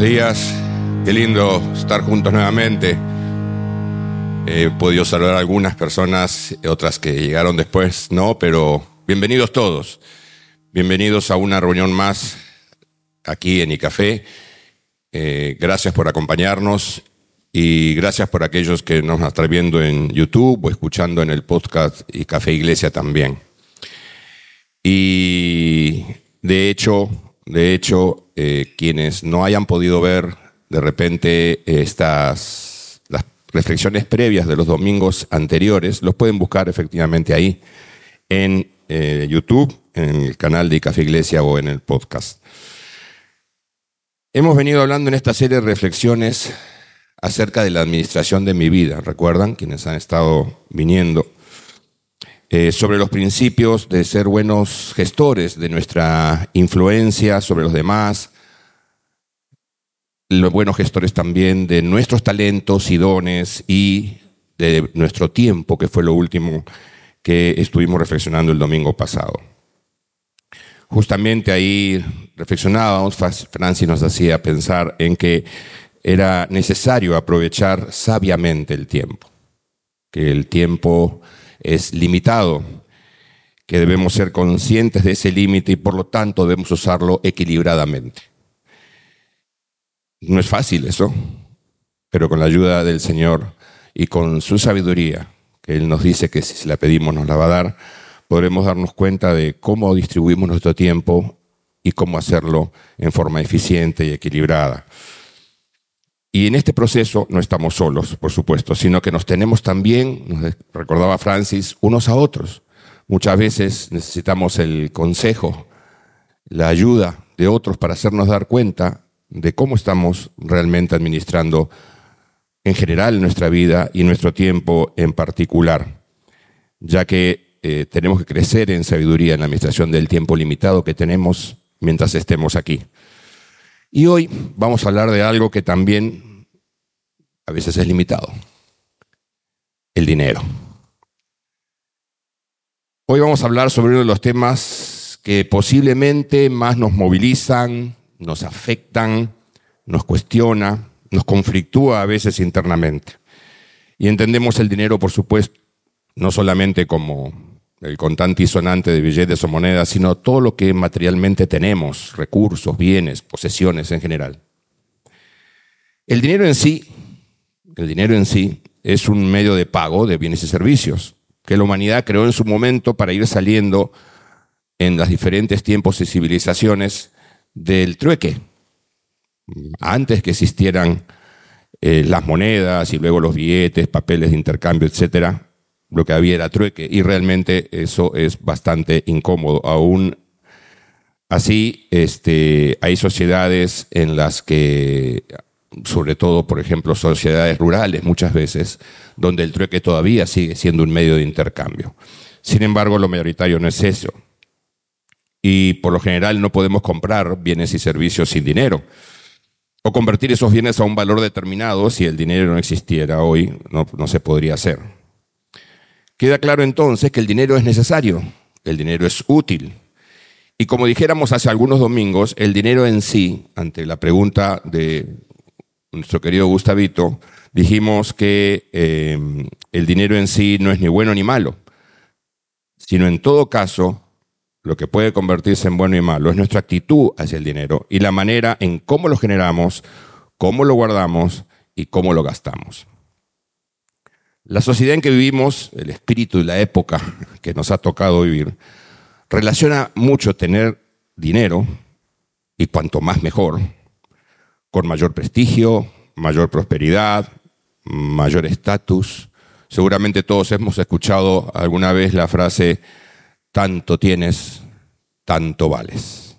días. Qué lindo estar juntos nuevamente. He podido saludar a algunas personas, otras que llegaron después, no, pero bienvenidos todos. Bienvenidos a una reunión más aquí en ICAFé. Eh, gracias por acompañarnos y gracias por aquellos que nos están viendo en YouTube o escuchando en el podcast y Café Iglesia también. Y de hecho, de hecho, eh, quienes no hayan podido ver de repente estas las reflexiones previas de los domingos anteriores, los pueden buscar efectivamente ahí en eh, YouTube, en el canal de Café Iglesia o en el podcast. Hemos venido hablando en esta serie de reflexiones acerca de la administración de mi vida, ¿recuerdan? Quienes han estado viniendo. Eh, sobre los principios de ser buenos gestores de nuestra influencia sobre los demás, los buenos gestores también de nuestros talentos y dones y de nuestro tiempo, que fue lo último que estuvimos reflexionando el domingo pasado. Justamente ahí reflexionábamos, Francis nos hacía pensar en que era necesario aprovechar sabiamente el tiempo, que el tiempo es limitado, que debemos ser conscientes de ese límite y por lo tanto debemos usarlo equilibradamente. No es fácil eso, pero con la ayuda del Señor y con su sabiduría, que Él nos dice que si la pedimos nos la va a dar, podremos darnos cuenta de cómo distribuimos nuestro tiempo y cómo hacerlo en forma eficiente y equilibrada. Y en este proceso no estamos solos, por supuesto, sino que nos tenemos también, recordaba Francis, unos a otros. Muchas veces necesitamos el consejo, la ayuda de otros para hacernos dar cuenta de cómo estamos realmente administrando en general nuestra vida y nuestro tiempo en particular, ya que eh, tenemos que crecer en sabiduría en la administración del tiempo limitado que tenemos mientras estemos aquí. Y hoy vamos a hablar de algo que también a veces es limitado, el dinero. Hoy vamos a hablar sobre uno de los temas que posiblemente más nos movilizan, nos afectan, nos cuestiona, nos conflictúa a veces internamente. Y entendemos el dinero, por supuesto, no solamente como el contante y sonante de billetes o monedas, sino todo lo que materialmente tenemos, recursos, bienes, posesiones en general. El dinero en sí, el dinero en sí es un medio de pago de bienes y servicios que la humanidad creó en su momento para ir saliendo en los diferentes tiempos y civilizaciones del trueque. Antes que existieran eh, las monedas y luego los billetes, papeles de intercambio, etcétera, lo que había era trueque y realmente eso es bastante incómodo. Aún así, este, hay sociedades en las que, sobre todo, por ejemplo, sociedades rurales muchas veces, donde el trueque todavía sigue siendo un medio de intercambio. Sin embargo, lo mayoritario no es eso y por lo general no podemos comprar bienes y servicios sin dinero. O convertir esos bienes a un valor determinado si el dinero no existiera hoy, no, se podría hacer. Queda claro entonces que el dinero es necesario, el dinero es útil. Y como dijéramos hace algunos domingos, el dinero en sí, ante la pregunta de nuestro querido Gustavito, dijimos que eh, el dinero en sí no es ni bueno ni malo, sino en todo caso lo que puede convertirse en bueno y malo es nuestra actitud hacia el dinero y la manera en cómo lo generamos, cómo lo guardamos y cómo lo gastamos. La sociedad en que vivimos, el espíritu y la época que nos ha tocado vivir, relaciona mucho tener dinero, y cuanto más mejor, con mayor prestigio, mayor prosperidad, mayor estatus. Seguramente todos hemos escuchado alguna vez la frase, tanto tienes, tanto vales.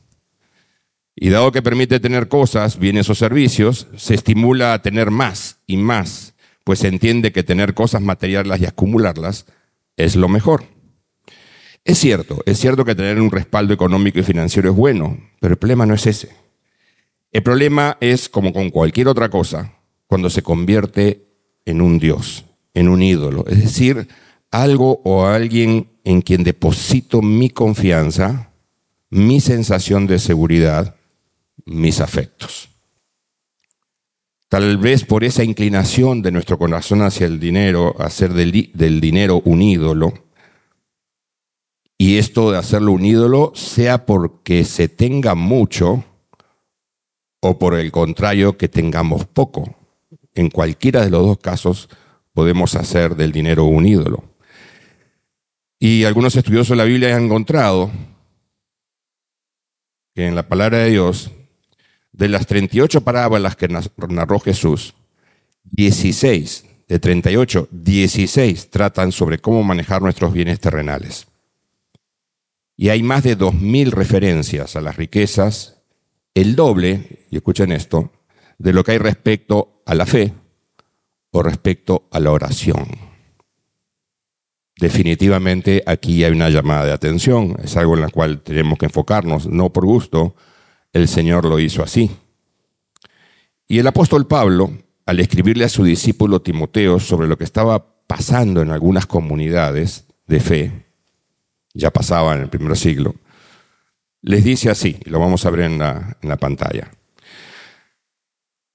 Y dado que permite tener cosas, bienes o servicios, se estimula a tener más y más, pues se entiende que tener cosas materiales y acumularlas es lo mejor. Es cierto, es cierto que tener un respaldo económico y financiero es bueno, pero el problema no es ese. El problema es, como con cualquier otra cosa, cuando se convierte en un Dios, en un ídolo, es decir, algo o alguien en quien deposito mi confianza, mi sensación de seguridad, mis afectos. Tal vez por esa inclinación de nuestro corazón hacia el dinero, hacer del, del dinero un ídolo, y esto de hacerlo un ídolo sea porque se tenga mucho o por el contrario que tengamos poco. En cualquiera de los dos casos podemos hacer del dinero un ídolo. Y algunos estudiosos de la Biblia han encontrado que en la palabra de Dios, de las 38 parábolas que narró Jesús, 16 de 38, 16 tratan sobre cómo manejar nuestros bienes terrenales. Y hay más de 2.000 referencias a las riquezas, el doble, y escuchen esto, de lo que hay respecto a la fe o respecto a la oración. Definitivamente aquí hay una llamada de atención, es algo en la cual tenemos que enfocarnos, no por gusto, el Señor lo hizo así. Y el apóstol Pablo, al escribirle a su discípulo Timoteo sobre lo que estaba pasando en algunas comunidades de fe, ya pasaba en el primer siglo, les dice así, lo vamos a ver en la, en la pantalla.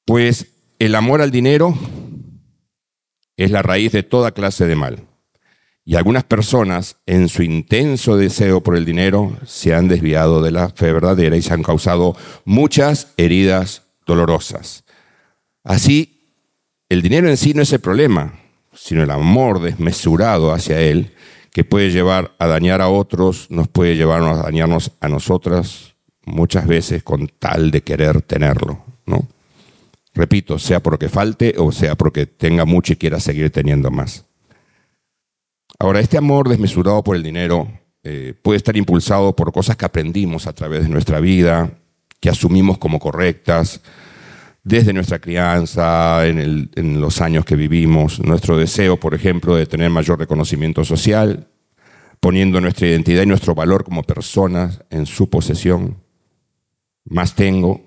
Pues el amor al dinero es la raíz de toda clase de mal. Y algunas personas, en su intenso deseo por el dinero, se han desviado de la fe verdadera y se han causado muchas heridas dolorosas. Así, el dinero en sí no es el problema, sino el amor desmesurado hacia él, que puede llevar a dañar a otros, nos puede llevar a dañarnos a nosotras muchas veces con tal de querer tenerlo, ¿no? Repito, sea porque falte o sea porque tenga mucho y quiera seguir teniendo más. Ahora, este amor desmesurado por el dinero eh, puede estar impulsado por cosas que aprendimos a través de nuestra vida, que asumimos como correctas, desde nuestra crianza, en, los años que vivimos, nuestro deseo, por ejemplo, de tener mayor reconocimiento social, poniendo nuestra identidad y nuestro valor como personas en su posesión. Más tengo,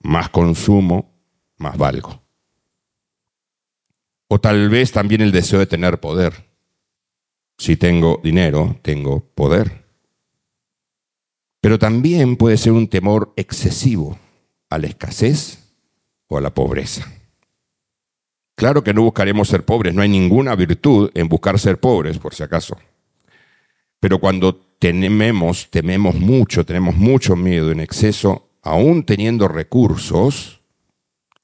más consumo, más valgo. O tal vez también el deseo de tener poder si tengo dinero, tengo poder. Pero también puede ser un temor excesivo a la escasez o a la pobreza. Claro que no buscaremos ser pobres, no hay ninguna virtud en buscar ser pobres, por si acaso. Pero cuando tememos, tememos mucho, tenemos mucho miedo en exceso, aún teniendo recursos,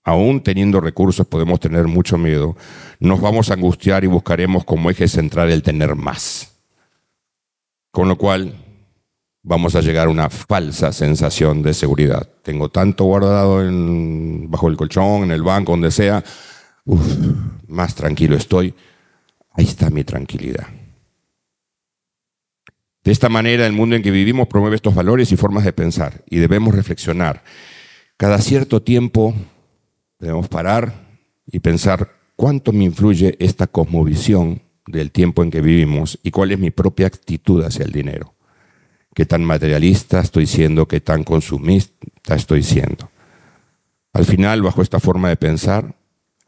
aún teniendo recursos podemos tener mucho miedo, nos vamos a angustiar y buscaremos como eje central el tener más. Con lo cual vamos a llegar a una falsa sensación de seguridad. Tengo tanto guardado bajo el colchón, en el banco, donde sea, más tranquilo estoy. Ahí está mi tranquilidad. De esta manera, el mundo en que vivimos promueve estos valores y formas de pensar y debemos reflexionar. Cada cierto tiempo Debemos parar y pensar cuánto me influye esta cosmovisión del tiempo en que vivimos y cuál es mi propia actitud hacia el dinero. ¿Qué tan materialista estoy siendo? ¿Qué tan consumista estoy siendo? Al final, bajo esta forma de pensar,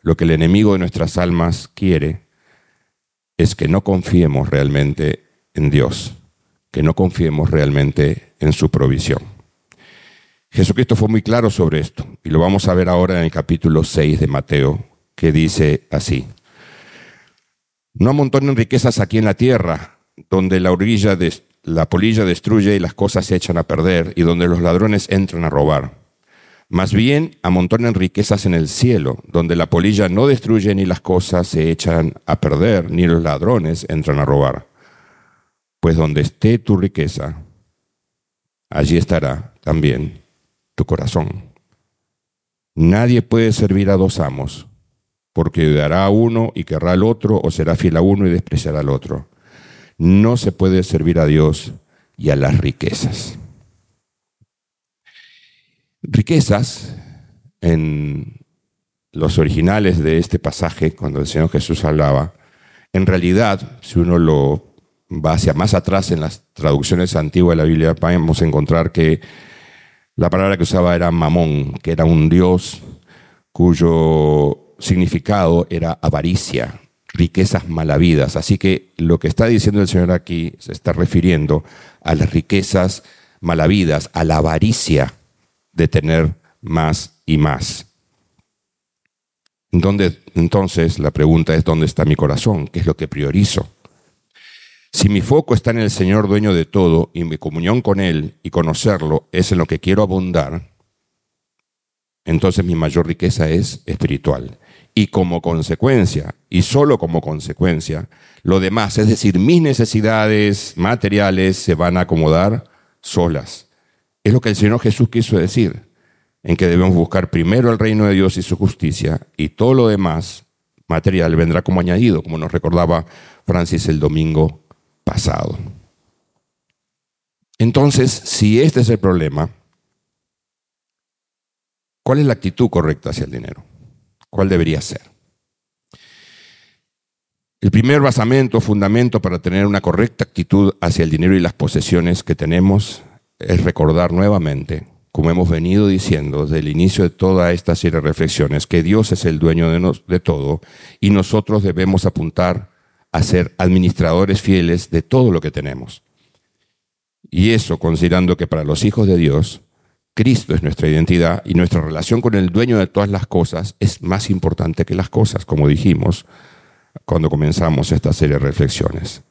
lo que el enemigo de nuestras almas quiere es que no confiemos realmente en Dios, que no confiemos realmente en su provisión. Jesucristo fue muy claro sobre esto y lo vamos a ver ahora en el capítulo 6 de Mateo, que dice así. No amontonen riquezas aquí en la tierra, donde la, orilla de, la polilla destruye y las cosas se echan a perder, y donde los ladrones entran a robar. Más bien, amontonen riquezas en el cielo, donde la polilla no destruye ni las cosas se echan a perder, ni los ladrones entran a robar. Pues donde esté tu riqueza, allí estará también corazón. Nadie puede servir a dos amos, porque dará a uno y querrá al otro, o será fiel a uno y despreciará al otro. No se puede servir a Dios y a las riquezas. Riquezas, en los originales de este pasaje, cuando el Señor Jesús hablaba, en realidad, si uno lo va hacia más atrás en las traducciones antiguas de la Biblia, a encontrar que la palabra que usaba era mamón, que era un dios cuyo significado era avaricia, riquezas malavidas. Así que lo que está diciendo el Señor aquí se está refiriendo a las riquezas malavidas, a la avaricia de tener más y más. entonces la pregunta es, ¿dónde está mi corazón? ¿Qué es lo que priorizo? Si mi foco está en el Señor dueño de todo y mi comunión con Él y conocerlo es en lo que quiero abundar, entonces mi mayor riqueza es espiritual. Y como consecuencia, y solo como consecuencia, lo demás, es decir, mis necesidades materiales se van a acomodar solas. Es lo que el Señor Jesús quiso decir, en que debemos buscar primero el reino de Dios y su justicia, y todo lo demás material vendrá como añadido, como nos recordaba Francis el domingo pasado. Entonces, si este es el problema, ¿cuál es la actitud correcta hacia el dinero? ¿Cuál debería ser? El primer basamento, fundamento para tener una correcta actitud hacia el dinero y las posesiones que tenemos es recordar nuevamente, como hemos venido diciendo desde el inicio de toda esta serie de reflexiones, que Dios es el dueño de, de todo y nosotros debemos apuntar a ser administradores fieles de todo lo que tenemos. Y eso considerando que para los hijos de Dios, Cristo es nuestra identidad y nuestra relación con el dueño de todas las cosas es más importante que las cosas, como dijimos cuando comenzamos esta serie de reflexiones.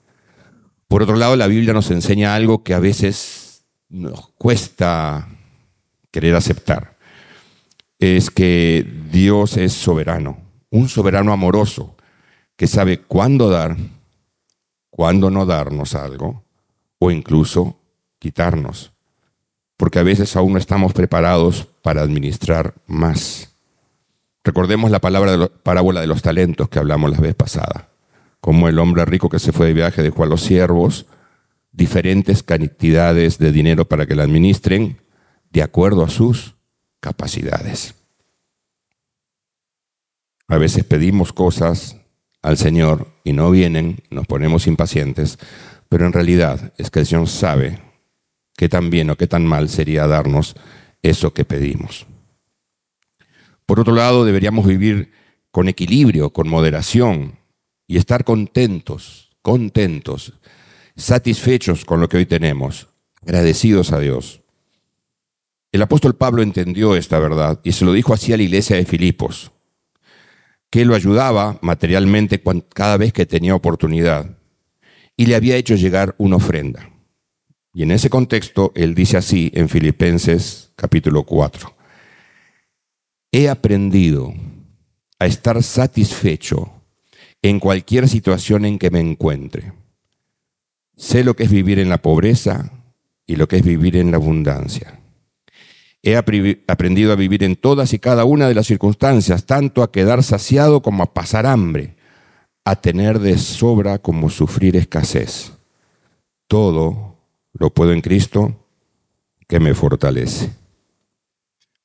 Por otro lado, la Biblia nos enseña algo que a veces nos cuesta querer aceptar. Es que Dios es soberano, un soberano amoroso que sabe cuándo dar, cuándo no darnos algo o incluso quitarnos, porque a veces aún no estamos preparados para administrar más. Recordemos la palabra de parábola de los talentos que hablamos la vez pasada, como el hombre rico que se fue de viaje dejó a los siervos diferentes cantidades de dinero para que la administren de acuerdo a sus capacidades. A veces pedimos cosas al Señor y no vienen, nos ponemos impacientes, pero en realidad es que el Señor sabe qué tan bien o qué tan mal sería darnos eso que pedimos. Por otro lado, deberíamos vivir con equilibrio, con moderación y estar contentos, contentos, satisfechos con lo que hoy tenemos, agradecidos a Dios. El apóstol Pablo entendió esta verdad y se lo dijo así a la iglesia de Filipos que lo ayudaba materialmente cada vez que tenía oportunidad y le había hecho llegar una ofrenda. Y en ese contexto, él dice así en Filipenses capítulo 4, he aprendido a estar satisfecho en cualquier situación en que me encuentre. Sé lo que es vivir en la pobreza y lo que es vivir en la abundancia. He aprendido a vivir en todas y cada una de las circunstancias, tanto a quedar saciado como a pasar hambre, a tener de sobra como sufrir escasez. Todo lo puedo en Cristo que me fortalece.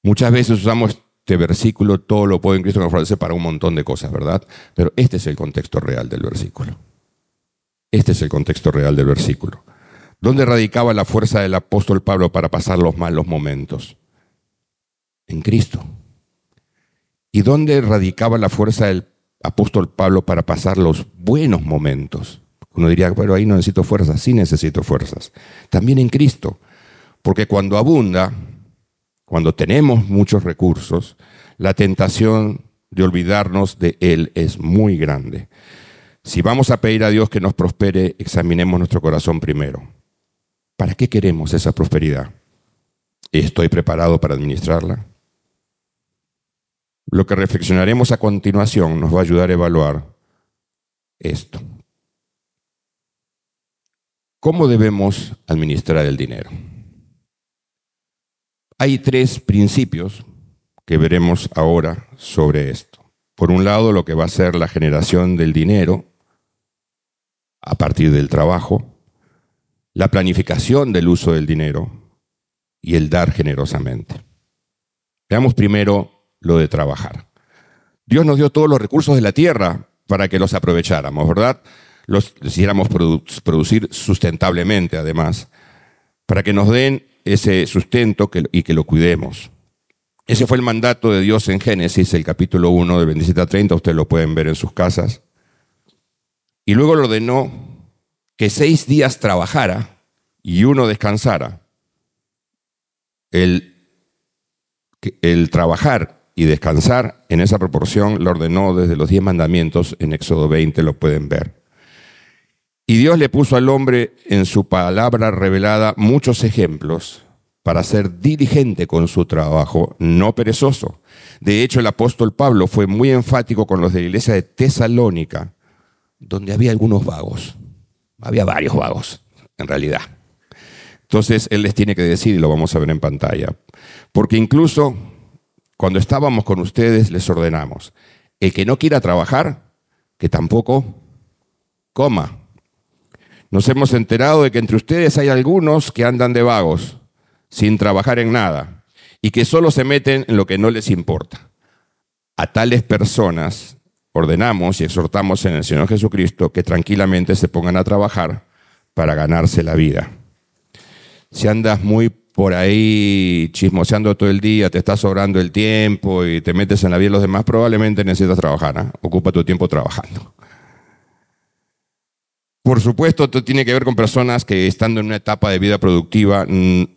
Muchas veces usamos este versículo, todo lo puedo en Cristo que me fortalece para un montón de cosas, ¿verdad? Pero este es el contexto real del versículo. Este es el contexto real del versículo. ¿Dónde radicaba la fuerza del apóstol Pablo para pasar los malos momentos? en Cristo. ¿Y dónde radicaba la fuerza del apóstol Pablo para pasar los buenos momentos? Uno diría, pero ahí no necesito fuerzas, sí necesito fuerzas. También en Cristo. Porque cuando abunda, cuando tenemos muchos recursos, la tentación de olvidarnos de Él es muy grande. Si vamos a pedir a Dios que nos prospere, examinemos nuestro corazón primero. ¿Para qué queremos esa prosperidad? ¿Estoy preparado para administrarla? Lo que reflexionaremos a continuación nos va a ayudar a evaluar esto. ¿Cómo debemos administrar el dinero? Hay tres principios que veremos ahora sobre esto. Por un lado, lo que va a ser la generación del dinero a partir del trabajo, la planificación del uso del dinero y el dar generosamente. Veamos primero lo de trabajar. Dios nos dio todos los recursos de la tierra para que los aprovecháramos, ¿verdad? Los quisiéramos producir sustentablemente, además, para que nos den ese sustento y que lo cuidemos. Ese fue el mandato de Dios en Génesis, el capítulo 1 del 27 a 30, ustedes lo pueden ver en sus casas. Y luego le ordenó que seis días trabajara y uno descansara. El, el trabajar y descansar en esa proporción lo ordenó desde los diez mandamientos, en Éxodo 20 lo pueden ver. Y Dios le puso al hombre en su palabra revelada muchos ejemplos para ser diligente con su trabajo, no perezoso. De hecho, el apóstol Pablo fue muy enfático con los de la iglesia de Tesalónica, donde había algunos vagos. Había varios vagos, en realidad. Entonces, él les tiene que decir, y lo vamos a ver en pantalla, porque incluso cuando estábamos con ustedes les ordenamos, el que no quiera trabajar, que tampoco coma. Nos hemos enterado de que entre ustedes hay algunos que andan de vagos sin trabajar en nada y que solo se meten en lo que no les importa. A tales personas ordenamos y exhortamos en el Señor Jesucristo que tranquilamente se pongan a trabajar para ganarse la vida. Si andas muy por ahí chismoseando todo el día, te está sobrando el tiempo y te metes en la vida de los demás, probablemente necesitas trabajar. ¿ah? Ocupa tu tiempo trabajando. Por supuesto, esto tiene que ver con personas que estando en una etapa de vida productiva en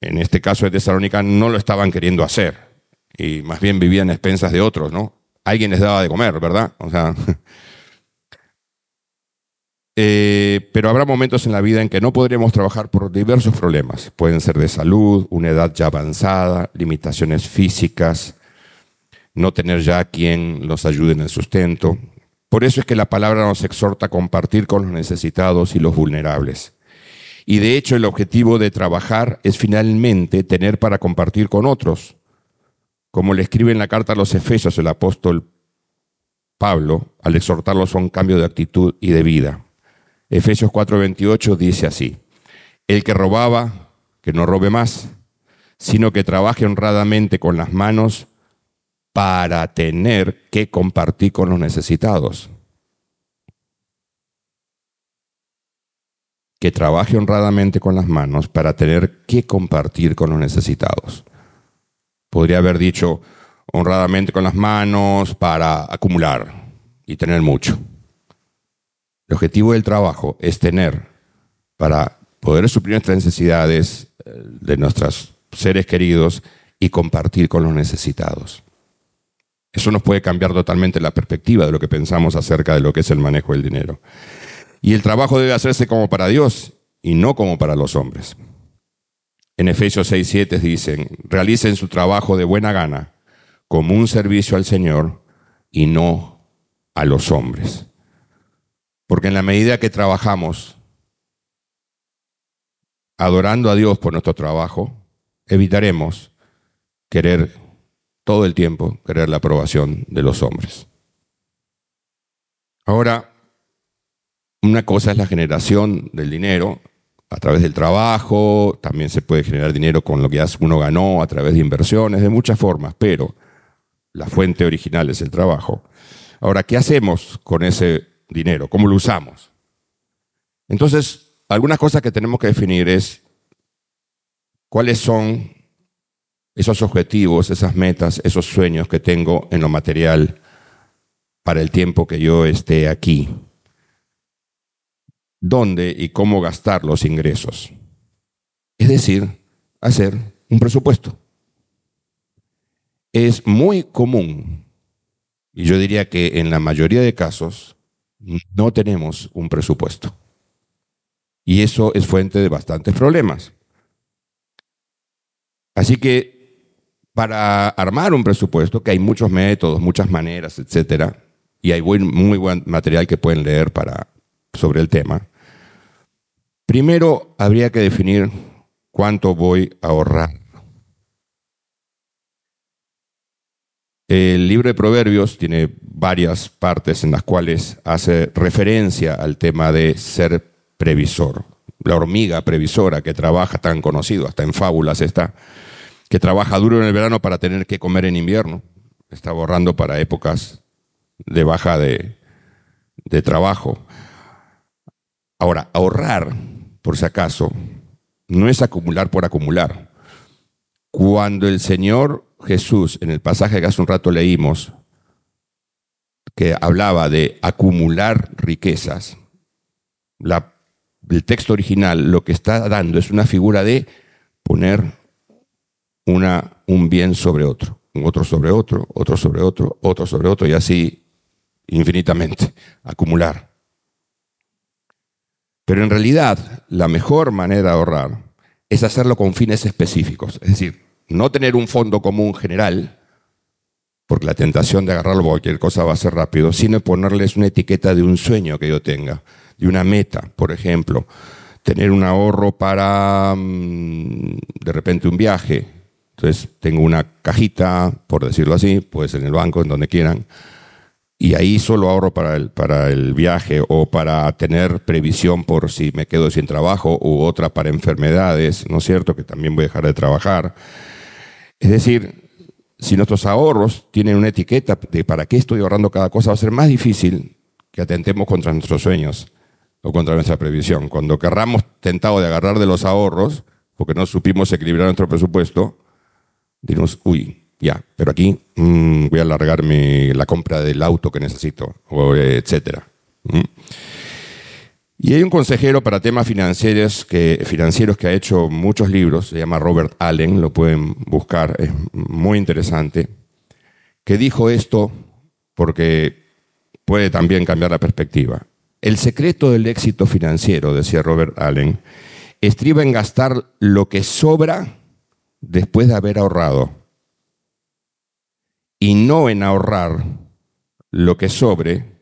este caso de Tesalónica, no lo estaban queriendo hacer y más bien vivían a expensas de otros, ¿no? Alguien les daba de comer, ¿verdad? O sea, eh, pero habrá momentos en la vida en que no podremos trabajar por diversos problemas. Pueden ser de salud, una edad ya avanzada, limitaciones físicas, no tener ya quien los ayude en el sustento. Por eso es que la palabra nos exhorta a compartir con los necesitados y los vulnerables. Y de hecho el objetivo de trabajar es finalmente tener para compartir con otros. Como le escribe en la carta a los Efesios el apóstol Pablo, al exhortarlos a un cambio de actitud y de vida. Efesios 4:28 dice así, el que robaba, que no robe más, sino que trabaje honradamente con las manos para tener que compartir con los necesitados. que trabaje honradamente con las manos para tener que compartir con los necesitados. Podría haber dicho honradamente con las manos para acumular y tener mucho. El objetivo del trabajo es tener para poder suplir nuestras necesidades eh, de nuestros seres queridos y compartir con los necesitados. Eso nos puede cambiar totalmente la perspectiva de lo que pensamos acerca de lo que es el manejo del dinero. Y el trabajo debe hacerse como para Dios y no como para los hombres. En Efesios 6:7 dicen, realicen su trabajo de buena gana, como un servicio al Señor y no a los hombres. Porque en la medida que trabajamos adorando a Dios por nuestro trabajo, evitaremos querer todo el tiempo, querer la aprobación de los hombres. Ahora, una cosa es la generación del dinero a través del trabajo, también se puede generar dinero con lo que uno ganó a través de inversiones, de muchas formas, pero la fuente original es el trabajo. Ahora, ¿qué hacemos con ese dinero? ¿Cómo lo usamos? Entonces, algunas cosas que tenemos que definir es cuáles son esos objetivos, esas metas, esos sueños que tengo en lo material para el tiempo que yo esté aquí dónde y cómo gastar los ingresos. Es decir, hacer un presupuesto. Es muy común, y yo diría que en la mayoría de casos, no tenemos un presupuesto. Y eso es fuente de bastantes problemas. Así que para armar un presupuesto, que hay muchos métodos, muchas maneras, etcétera, y hay muy buen material que pueden leer para sobre el tema. Primero habría que definir cuánto voy a ahorrar. El libro de Proverbios tiene varias partes en las cuales hace referencia al tema de ser previsor. La hormiga previsora que trabaja tan conocido, hasta en fábulas está, que trabaja duro en el verano para tener que comer en invierno. Está ahorrando para épocas de baja de, de trabajo. Ahora, ahorrar, por si acaso, no es acumular por acumular. Cuando el Señor Jesús, en el pasaje que hace un rato leímos, que hablaba de acumular riquezas, el texto original lo que está dando es una figura de poner una, un bien sobre otro. otro sobre otro, otro sobre otro, otro sobre otro y así infinitamente, acumular. Pero en realidad la mejor manera de ahorrar es hacerlo con fines específicos, es decir, no tener un fondo común general, porque la tentación de agarrarlo cualquier cosa va a ser rápido, sino ponerles una etiqueta de un sueño que yo tenga, de una meta, por ejemplo, tener un ahorro para mm, de repente un viaje. Entonces tengo una cajita, por decirlo así, puede ser en el banco, en donde quieran, y ahí solo ahorro para el, para el viaje o para tener previsión por si me quedo sin trabajo u otra para enfermedades, ¿no es cierto? Que también voy a dejar de trabajar. Es decir, si nuestros ahorros tienen una etiqueta de para qué estoy ahorrando cada cosa, va a ser más difícil que atentemos contra nuestros sueños o contra nuestra previsión. Cuando querramos tentado de agarrar de los ahorros, porque no supimos equilibrar nuestro presupuesto, diremos, uy, ya, pero aquí mm, voy a alargar la compra del auto que necesito, etcétera. Y hay un consejero para temas financieros que, financieros que ha hecho muchos libros, se llama Robert Allen, lo pueden buscar, es muy interesante, que dijo esto porque puede también cambiar la perspectiva. El secreto del éxito financiero, decía Robert Allen, estriba en gastar lo que sobra después de haber ahorrado y no en ahorrar lo que sobre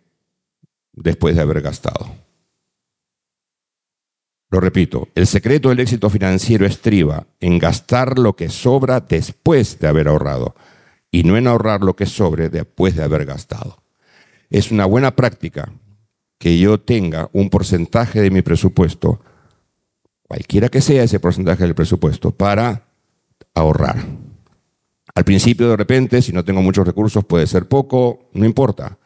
después de haber gastado. Lo repito, el secreto del éxito financiero estriba en gastar lo que sobra después de haber ahorrado y no en ahorrar lo que sobre después de haber gastado. Es una buena práctica que yo tenga un porcentaje de mi presupuesto, cualquiera que sea ese porcentaje del presupuesto, para ahorrar. Al principio, de repente, si no tengo muchos recursos, puede ser poco, no importa.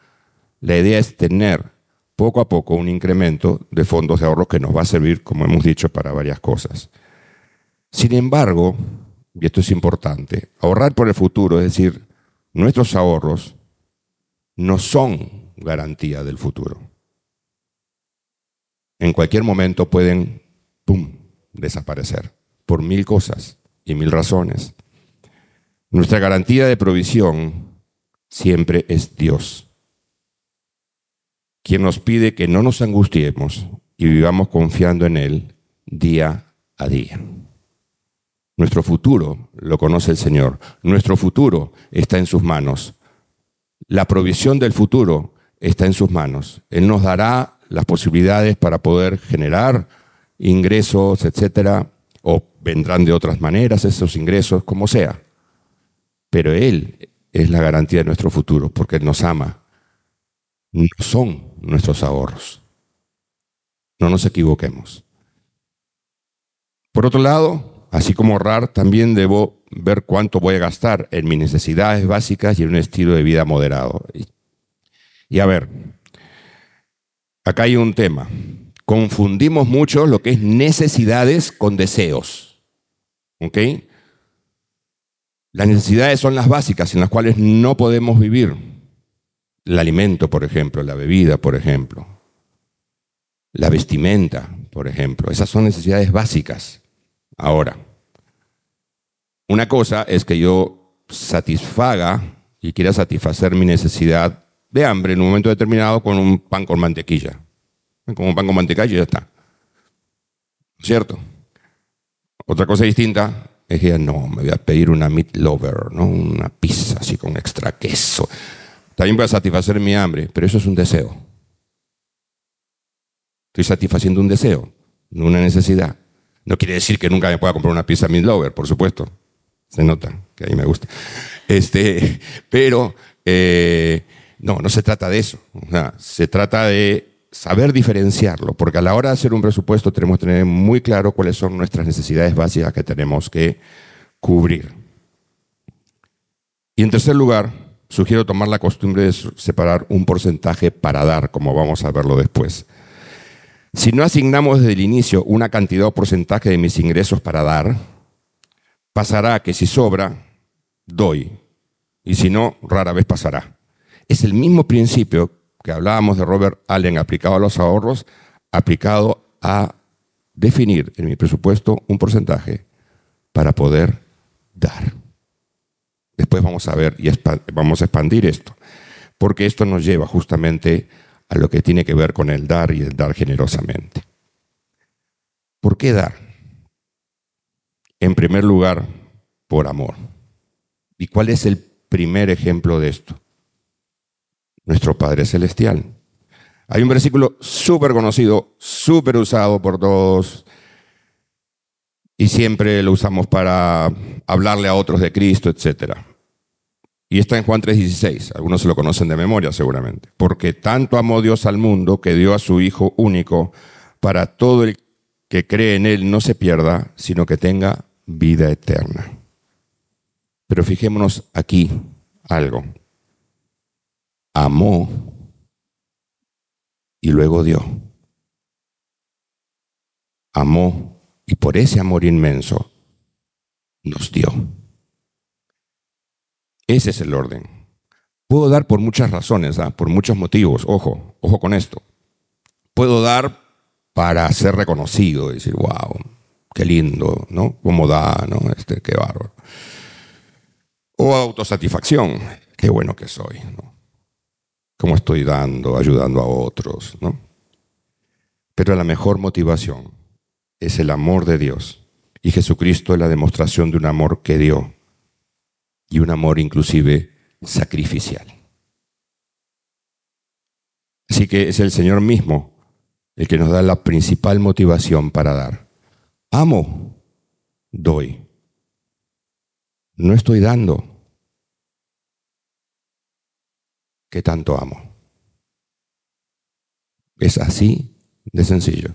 La idea es tener poco a poco un incremento de fondos de ahorro que nos va a servir, como hemos dicho, para varias cosas. Sin embargo, y esto es importante, ahorrar por el futuro, es decir, nuestros ahorros no son garantía del futuro. En cualquier momento pueden, desaparecer por mil cosas y mil razones. Nuestra garantía de provisión siempre es Dios, quien nos pide que no nos angustiemos y vivamos confiando en Él día a día. Nuestro futuro lo conoce el Señor, nuestro futuro está en sus manos, la provisión del futuro está en sus manos. Él nos dará las posibilidades para poder generar ingresos, etcétera, o vendrán de otras maneras esos ingresos, como sea. Pero Él es la garantía de nuestro futuro, porque Él nos ama. No son nuestros ahorros. No nos equivoquemos. Por otro lado, así como ahorrar, también debo ver cuánto voy a gastar en mis necesidades básicas y en un estilo de vida moderado. Y a ver, acá hay un tema. Confundimos mucho lo que es necesidades con deseos. ¿Ok? Las necesidades son las básicas sin las cuales no podemos vivir. El alimento, por ejemplo, la bebida, por ejemplo, la vestimenta, por ejemplo. Esas son necesidades básicas. Ahora, una cosa es que yo satisfaga y quiera satisfacer mi necesidad de hambre en un momento determinado con un pan con mantequilla. Un pan con y ya está. ¿Cierto? Otra cosa distinta es que no, me voy a pedir una meat lover, ¿no? una pizza así con extra queso. También voy a satisfacer mi hambre, pero eso es un deseo. Estoy satisfaciendo un deseo, no una necesidad. No quiere decir que nunca me pueda comprar una pizza meat lover, por supuesto. Se nota que a mí me gusta. Este, pero eh, no, no se trata de eso. se trata de saber diferenciarlo, porque a la hora de hacer un presupuesto tenemos que tener muy claro cuáles son nuestras necesidades básicas que tenemos que cubrir. Y en tercer lugar, sugiero tomar la costumbre de separar un porcentaje para dar, como vamos a verlo después. Si no asignamos desde el inicio una cantidad o porcentaje de mis ingresos para dar, pasará que si sobra, doy, y si no, rara vez pasará. Es el mismo principio que hablábamos de Robert Allen aplicado a los ahorros, aplicado a definir en mi presupuesto un porcentaje para poder dar. Después vamos a ver y vamos a expandir esto, porque esto nos lleva justamente a lo que tiene que ver con el dar y el dar generosamente. ¿Por qué dar? En primer lugar, por amor. ¿Y cuál es el primer ejemplo de esto? Nuestro Padre Celestial. Hay un versículo súper conocido, súper usado por todos, y siempre lo usamos para hablarle a otros de Cristo, etc. Y está en Juan 3:16, algunos se lo conocen de memoria seguramente, porque tanto amó Dios al mundo que dio a su Hijo único para todo el que cree en Él no se pierda, sino que tenga vida eterna. Pero fijémonos aquí algo. Amó y luego dio. Amó y por ese amor inmenso nos dio. Ese es el orden. Puedo dar por muchas razones, por muchos motivos. Ojo, ojo con esto. Puedo dar para ser reconocido, decir, wow, qué lindo, ¿no? Cómo da, ¿no? Este, qué bárbaro. O autosatisfacción, qué bueno que soy, ¿no? Cómo estoy dando, ayudando a otros, ¿no? Pero la mejor motivación es el amor de Dios. Y Jesucristo es la demostración de un amor que dio y un amor inclusive sacrificial. Así que es el Señor mismo el que nos da la principal motivación para dar. Amo, doy. No estoy dando. ¿Qué tanto amo? Es así de sencillo.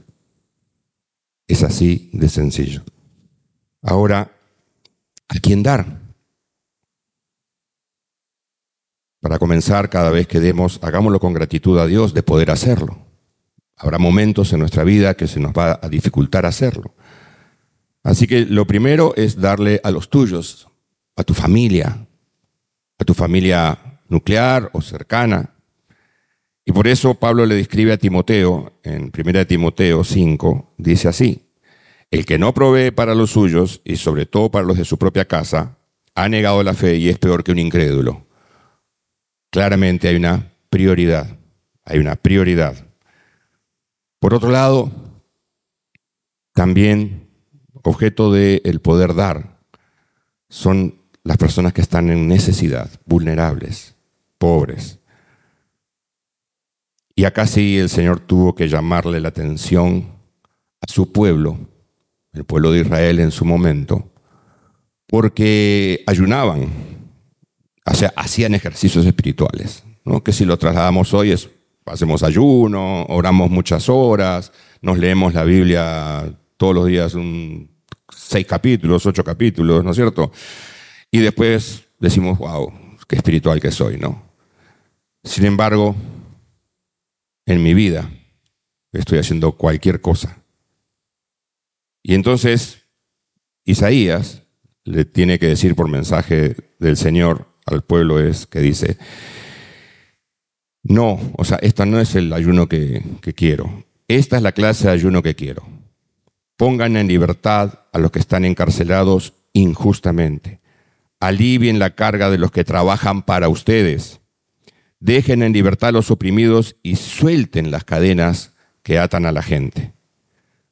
Es así de sencillo. Ahora, ¿a quién dar? Para comenzar, cada vez que demos, hagámoslo con gratitud a Dios de poder hacerlo. Habrá momentos en nuestra vida que se nos va a dificultar hacerlo. Así que lo primero es darle a los tuyos, a tu familia, a tu familia nuclear o cercana. Y por eso Pablo le describe a Timoteo, en 1 Timoteo 5, dice así, el que no provee para los suyos y sobre todo para los de su propia casa, ha negado la fe y es peor que un incrédulo claramente hay una prioridad, hay una prioridad. Por otro lado, también objeto del poder dar son las personas que están en necesidad, vulnerables, pobres. Y acá sí el Señor tuvo que llamarle la atención a su pueblo, el pueblo de Israel en su momento, porque ayunaban, o sea, hacían ejercicios espirituales, ¿no? que si lo trasladamos hoy es, hacemos ayuno, oramos muchas horas, nos leemos la Biblia todos los días, un, seis capítulos, ocho capítulos, ¿no es cierto? Y después decimos, wow, qué espiritual que soy, ¿no? Sin embargo, en mi vida estoy haciendo cualquier cosa. Y entonces Isaías le tiene que decir por mensaje del Señor al pueblo es que dice, no, o sea, esta no es el ayuno que, que quiero, esta es la clase de ayuno que quiero. Pongan en libertad a los que están encarcelados injustamente. Alivien la carga de los que trabajan para ustedes. Dejen en libertad a los oprimidos y suelten las cadenas que atan a la gente.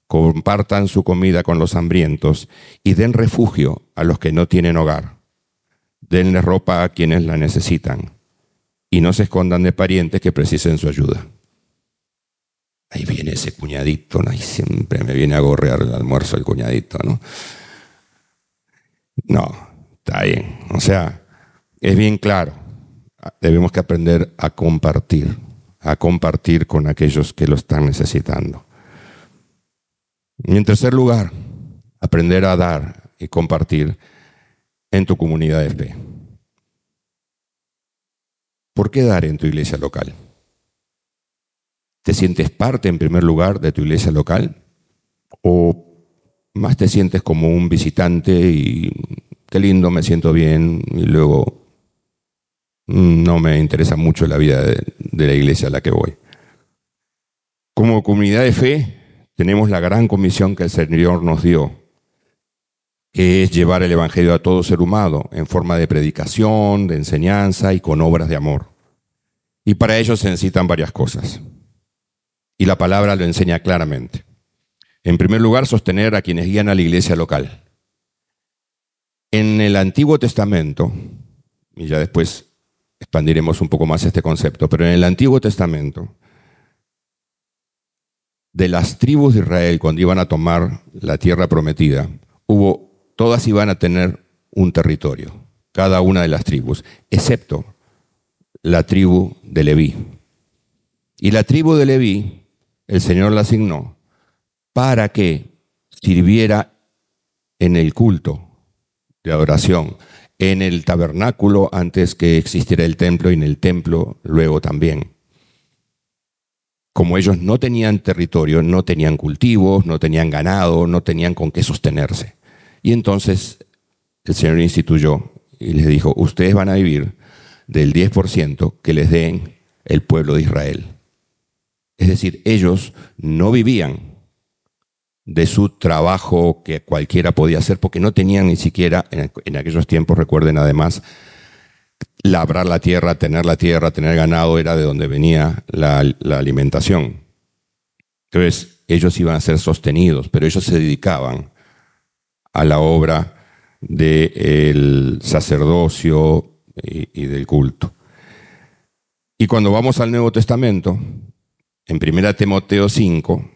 Compartan su comida con los hambrientos y den refugio a los que no tienen hogar denle ropa a quienes la necesitan y no se escondan de parientes que precisen su ayuda. Ahí viene ese cuñadito, ¿no? siempre me viene a gorrear el almuerzo el cuñadito, ¿no? No, está bien. O sea, es bien claro. Debemos que aprender a compartir, a compartir con aquellos que lo están necesitando. Y en tercer lugar, aprender a dar y compartir en tu comunidad de fe. ¿Por qué dar en tu iglesia local? ¿Te sientes parte en primer lugar de tu iglesia local? ¿O más te sientes como un visitante y qué lindo, me siento bien y luego no me interesa mucho la vida de, la iglesia a la que voy? Como comunidad de fe tenemos la gran comisión que el Señor nos dio que es llevar el Evangelio a todo ser humano en forma de predicación, de enseñanza y con obras de amor. Y para ello se necesitan varias cosas. Y la palabra lo enseña claramente. En primer lugar, sostener a quienes guían a la iglesia local. En el Antiguo Testamento, y ya después expandiremos un poco más este concepto, pero en el Antiguo Testamento, de las tribus de Israel, cuando iban a tomar la tierra prometida, hubo, todas iban a tener un territorio, cada una de las tribus, excepto la tribu de Leví. Y la tribu de Leví, el Señor la asignó para que sirviera en el culto de adoración, en el tabernáculo antes que existiera el templo y en el templo luego también. Como ellos no tenían territorio, no tenían cultivos, no tenían ganado, no tenían con qué sostenerse. Y entonces el Señor instituyó y les dijo, ustedes van a vivir del 10% que les den el pueblo de Israel. Es decir, ellos no vivían de su trabajo que cualquiera podía hacer, porque no tenían ni siquiera, en, aquellos tiempos, recuerden además, labrar la tierra, tener la tierra, tener ganado, era de donde venía la, alimentación. Entonces, ellos iban a ser sostenidos, pero ellos se dedicaban a la obra del sacerdocio y, del culto. Y cuando vamos al Nuevo Testamento, en 1 Timoteo 5,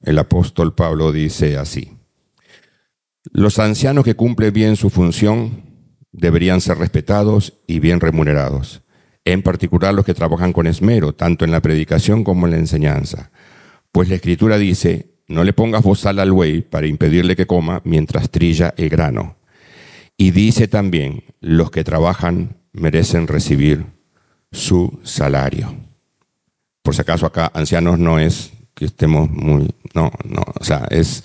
el apóstol Pablo dice así, los ancianos que cumplen bien su función deberían ser respetados y bien remunerados, en particular los que trabajan con esmero, tanto en la predicación como en la enseñanza. Pues la escritura dice, no le pongas bozal al buey para impedirle que coma mientras trilla el grano. Y dice también, los que trabajan merecen recibir su salario. Por si acaso acá ancianos no es que estemos muy, no, no, o sea, es,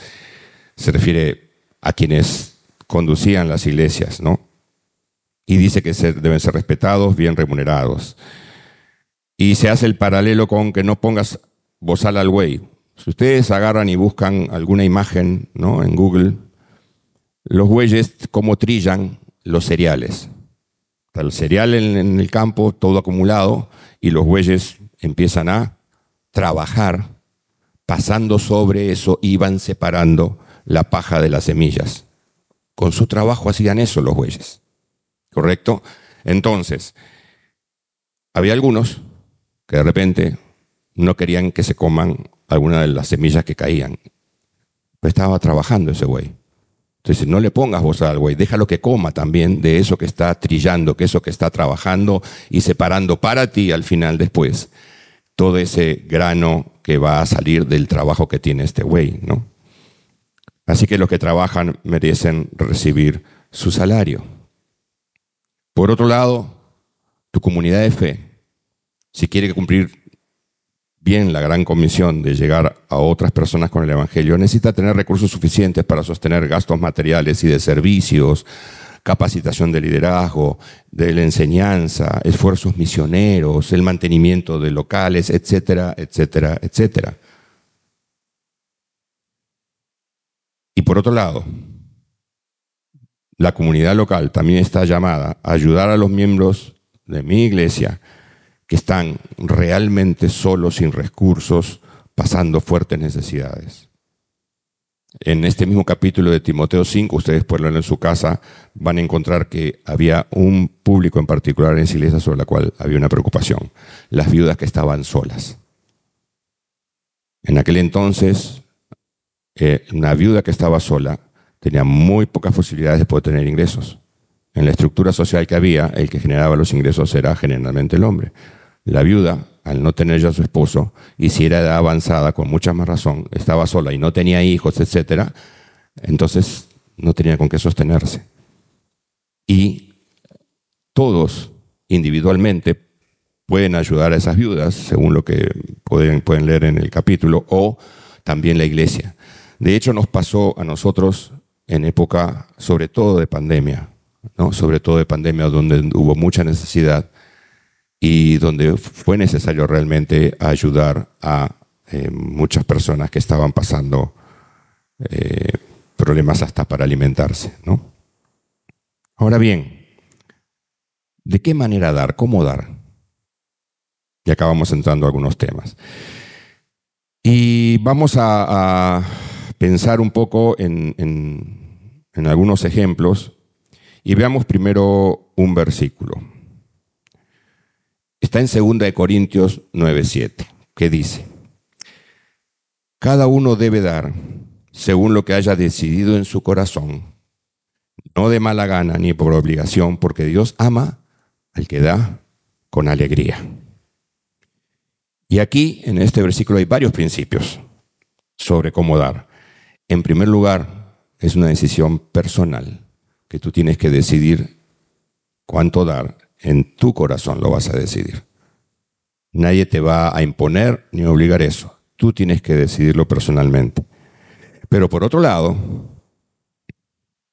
se refiere a quienes conducían las iglesias, ¿no? Y dice que deben ser respetados, bien remunerados. Y se hace el paralelo con que no pongas bozal al güey. Si ustedes agarran y buscan alguna imagen ¿no? en Google, los bueyes cómo trillan los cereales. Está el cereal en el campo, todo acumulado, y los bueyes empiezan a trabajar pasando sobre eso iban separando la paja de las semillas. Con su trabajo hacían eso los bueyes. ¿Correcto? Entonces, había algunos que de repente no querían que se coman alguna de las semillas que caían. Pero estaba trabajando ese buey. Entonces, no le pongas vos al buey, déjalo que coma también de eso que está trillando, que eso que está trabajando y separando para ti al final después todo ese grano que va a salir del trabajo que tiene este güey, ¿no? Así que los que trabajan merecen recibir su salario. Por otro lado, tu comunidad de fe, si quiere cumplir bien la gran comisión de llegar a otras personas con el Evangelio, necesita tener recursos suficientes para sostener gastos materiales y de servicios, capacitación de liderazgo, de la enseñanza, esfuerzos misioneros, el mantenimiento de locales, etcétera, etcétera, etcétera. Y por otro lado, la comunidad local también está llamada a ayudar a los miembros de mi iglesia que están realmente solos, sin recursos, pasando fuertes necesidades. En este mismo capítulo de Timoteo 5, ustedes pueden leerlo en su casa, van a encontrar que había un público en particular en iglesia sobre la cual había una preocupación, las viudas que estaban solas. En aquel entonces, eh, una viuda que estaba sola tenía muy pocas posibilidades de poder tener ingresos. En la estructura social que había, el que generaba los ingresos era generalmente el hombre. La viuda al no tener ya su esposo, y si era edad avanzada, con mucha más razón, estaba sola y no tenía hijos, etc., entonces no tenía con qué sostenerse. Y todos individualmente pueden ayudar a esas viudas, según lo que pueden, pueden leer en el capítulo, o también la iglesia. De hecho, nos pasó a nosotros en época, sobre todo de pandemia, ¿no? sobre todo de pandemia, donde hubo mucha necesidad y donde fue necesario realmente ayudar a eh, muchas personas que estaban pasando eh, problemas hasta para alimentarse, ¿no? Ahora bien, ¿de qué manera dar? ¿Cómo dar? Y acabamos entrando a algunos temas. Y vamos a, pensar un poco en algunos ejemplos y veamos primero un versículo. Está en 2 Corintios 9:7, que dice, cada uno debe dar según lo que haya decidido en su corazón, no de mala gana ni por obligación, porque Dios ama al que da con alegría. Y aquí, en este versículo, hay varios principios sobre cómo dar. En primer lugar, es una decisión personal, que tú tienes que decidir cuánto dar. En tu corazón lo vas a decidir. Nadie te va a imponer ni obligar eso. Tú tienes que decidirlo personalmente. Pero por otro lado,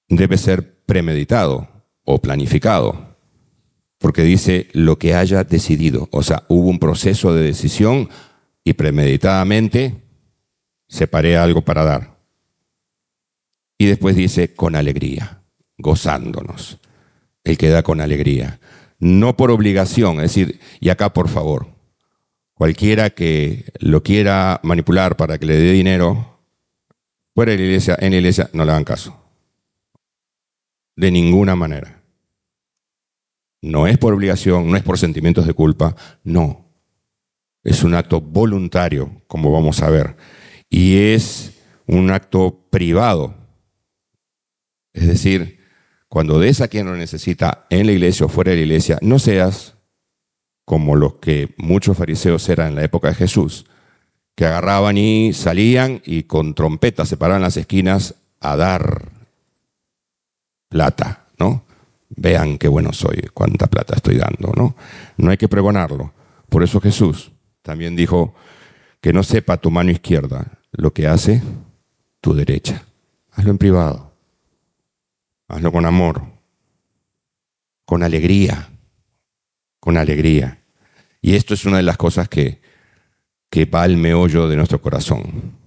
debe ser premeditado o planificado, porque dice lo que haya decidido. O sea, hubo un proceso de decisión y premeditadamente separé algo para dar. Y después dice con alegría, gozándonos. El que da con alegría. No por obligación, es decir, y acá por favor, Cualquiera que lo quiera manipular para que le dé dinero, fuera de la iglesia, en la iglesia, no le hagan caso. De ninguna manera. No es por obligación, no es por sentimientos de culpa, no. Es un acto voluntario, como vamos a ver. Y es un acto privado. Es decir, cuando des a quien lo necesita en la iglesia o fuera de la iglesia, no seas como los que muchos fariseos eran en la época de Jesús, que agarraban y salían y con trompetas se paraban las esquinas a dar plata, ¿no? Vean qué bueno soy, cuánta plata estoy dando, ¿no? No hay que pregonarlo. Por eso Jesús también dijo que no sepa tu mano izquierda lo que hace tu derecha. Hazlo en privado. Hazlo con amor, con alegría, con alegría. Y esto es una de las cosas que, que va al meollo de nuestro corazón.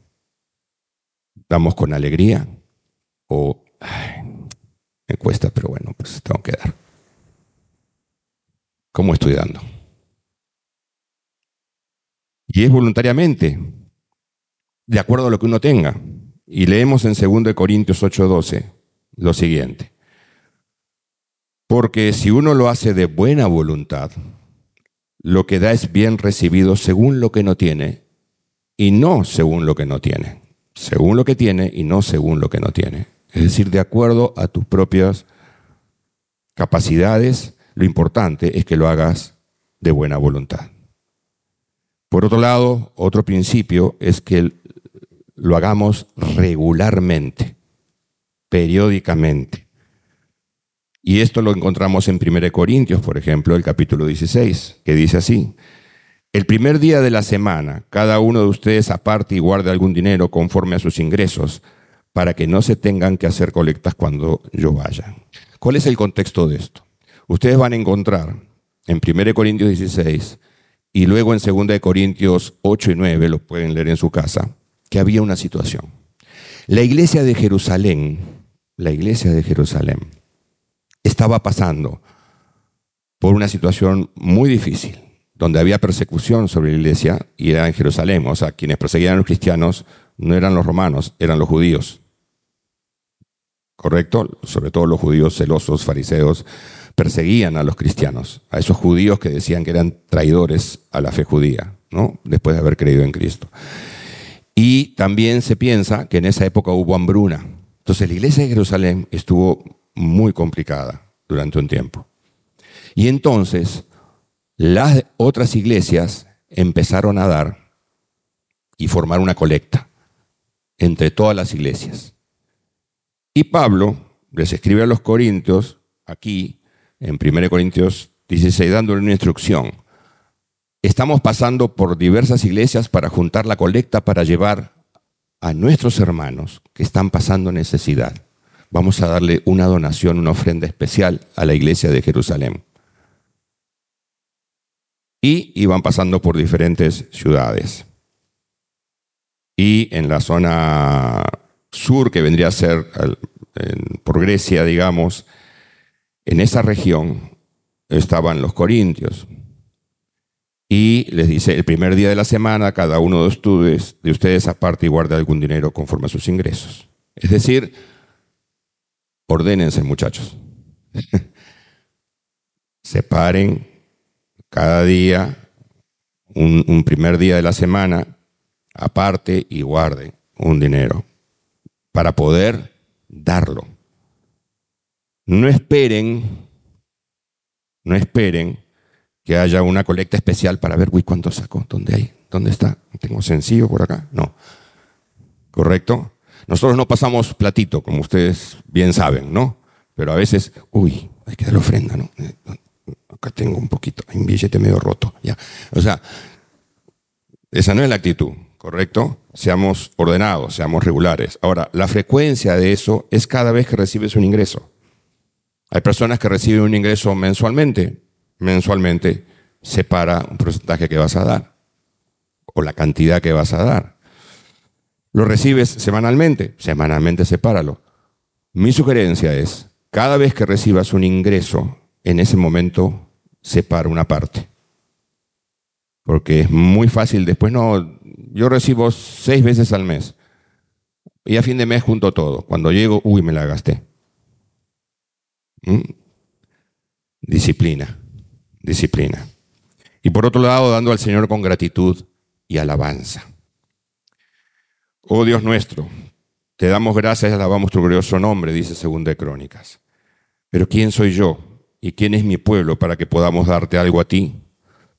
¿Damos con alegría? O me cuesta, pero bueno, pues tengo que dar. ¿Cómo estoy dando? Y es voluntariamente, de acuerdo a lo que uno tenga. Y leemos en 2 Corintios 8:12 lo siguiente. Porque si uno lo hace de buena voluntad, lo que da es bien recibido según lo que no tiene y no según lo que no tiene. Según lo que tiene y no según lo que no tiene. Es decir, de acuerdo a tus propias capacidades, lo importante es que lo hagas de buena voluntad. Por otro lado, otro principio es que lo hagamos regularmente, periódicamente. Y esto lo encontramos en 1 Corintios, por ejemplo, el capítulo 16, que dice así. El primer día de la semana, cada uno de ustedes aparte y guarde algún dinero conforme a sus ingresos, para que no se tengan que hacer colectas cuando yo vaya. ¿Cuál es el contexto de esto? Ustedes van a encontrar en 1 Corintios 16 y luego en 2 Corintios 8 y 9, lo pueden leer en su casa, que había una situación. La iglesia de Jerusalén, la iglesia de Jerusalén, estaba pasando por una situación muy difícil, donde había persecución sobre la iglesia y era en Jerusalén. O sea, quienes perseguían a los cristianos no eran los romanos, eran los judíos. ¿Correcto? Sobre todo los judíos celosos, fariseos, perseguían a los cristianos, a esos judíos que decían que eran traidores a la fe judía, ¿no? Después de haber creído en Cristo. Y también se piensa que en esa época hubo hambruna. Entonces la iglesia de Jerusalén estuvo muy complicada durante un tiempo. Y entonces las otras iglesias empezaron a dar y formar una colecta entre todas las iglesias. Y Pablo les escribe a los Corintios, aquí en 1 Corintios 16, dándole una instrucción. Estamos pasando por diversas iglesias para juntar la colecta para llevar a nuestros hermanos que están pasando necesidad vamos a darle una donación, una ofrenda especial a la iglesia de Jerusalén. Y iban pasando por diferentes ciudades. Y en la zona sur, que vendría a ser por Grecia, digamos, en esa región estaban los corintios. Y les dice, el primer día de la semana, cada uno de ustedes, de ustedes aparte y guarde algún dinero conforme a sus ingresos. Es decir, ordénense muchachos. Separen cada día, un, un primer día de la semana, aparte y guarden un dinero para poder darlo. No esperen, no esperen que haya una colecta especial para ver, uy, ¿cuánto saco? ¿Dónde hay? ¿Dónde está? ¿Tengo sencillo por acá? No. ¿Correcto? Nosotros no pasamos platito, como ustedes bien saben, ¿no? Pero a veces, uy, hay que dar ofrenda, ¿no? Acá tengo un poquito, hay un billete medio roto, ya. O sea, esa no es la actitud, ¿correcto? Seamos ordenados, seamos regulares. Ahora, la frecuencia de eso es cada vez que recibes un ingreso. Hay personas que reciben un ingreso mensualmente. Mensualmente separa un porcentaje que vas a dar o la cantidad que vas a dar. ¿Lo recibes semanalmente? Semanalmente sepáralo. Mi sugerencia es, cada vez que recibas un ingreso, en ese momento separa una parte. Porque es muy fácil después, no, yo recibo seis veces al mes. Y a fin de mes junto todo. Cuando llego, uy, me la gasté. ¿Mm? Disciplina, disciplina. Y por otro lado, dando al Señor con gratitud y alabanza. Oh Dios nuestro, te damos gracias y alabamos tu glorioso nombre, dice Segunda de Crónicas. Pero ¿quién soy yo y quién es mi pueblo para que podamos darte algo a ti?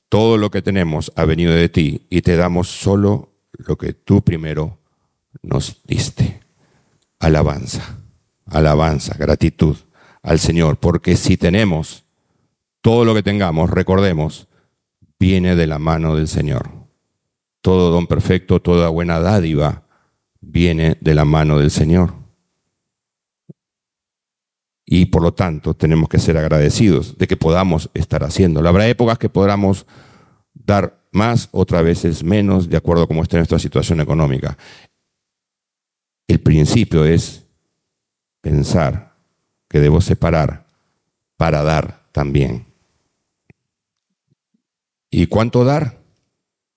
Todo lo que tenemos ha venido de ti y te damos solo lo que tú primero nos diste. Alabanza, alabanza, gratitud al Señor, porque si tenemos todo lo que tengamos, recordemos, viene de la mano del Señor. Todo don perfecto, toda buena dádiva viene de la mano del Señor. Y por lo tanto tenemos que ser agradecidos de que podamos estar haciéndolo. Habrá épocas que podamos dar más, otras veces menos, de acuerdo a cómo esté nuestra situación económica. El principio es pensar que debo separar para dar también. ¿Y cuánto dar?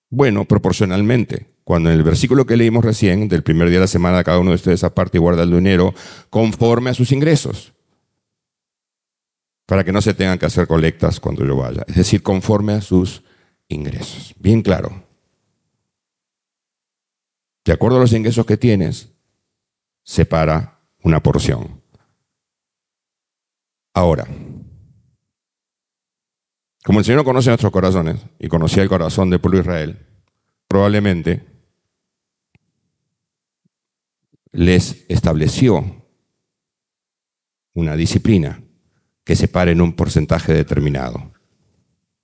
Bueno, proporcionalmente. Cuando en el versículo que leímos recién, del primer día de la semana, cada uno de ustedes aparte y guarda el dinero conforme a sus ingresos. Para que no se tengan que hacer colectas cuando yo vaya. Es decir, conforme a sus ingresos. Bien claro. De acuerdo a los ingresos que tienes, separa una porción. Ahora, como el Señor conoce nuestros corazones y conocía el corazón del pueblo de Israel, probablemente les estableció una disciplina que separe en un porcentaje determinado.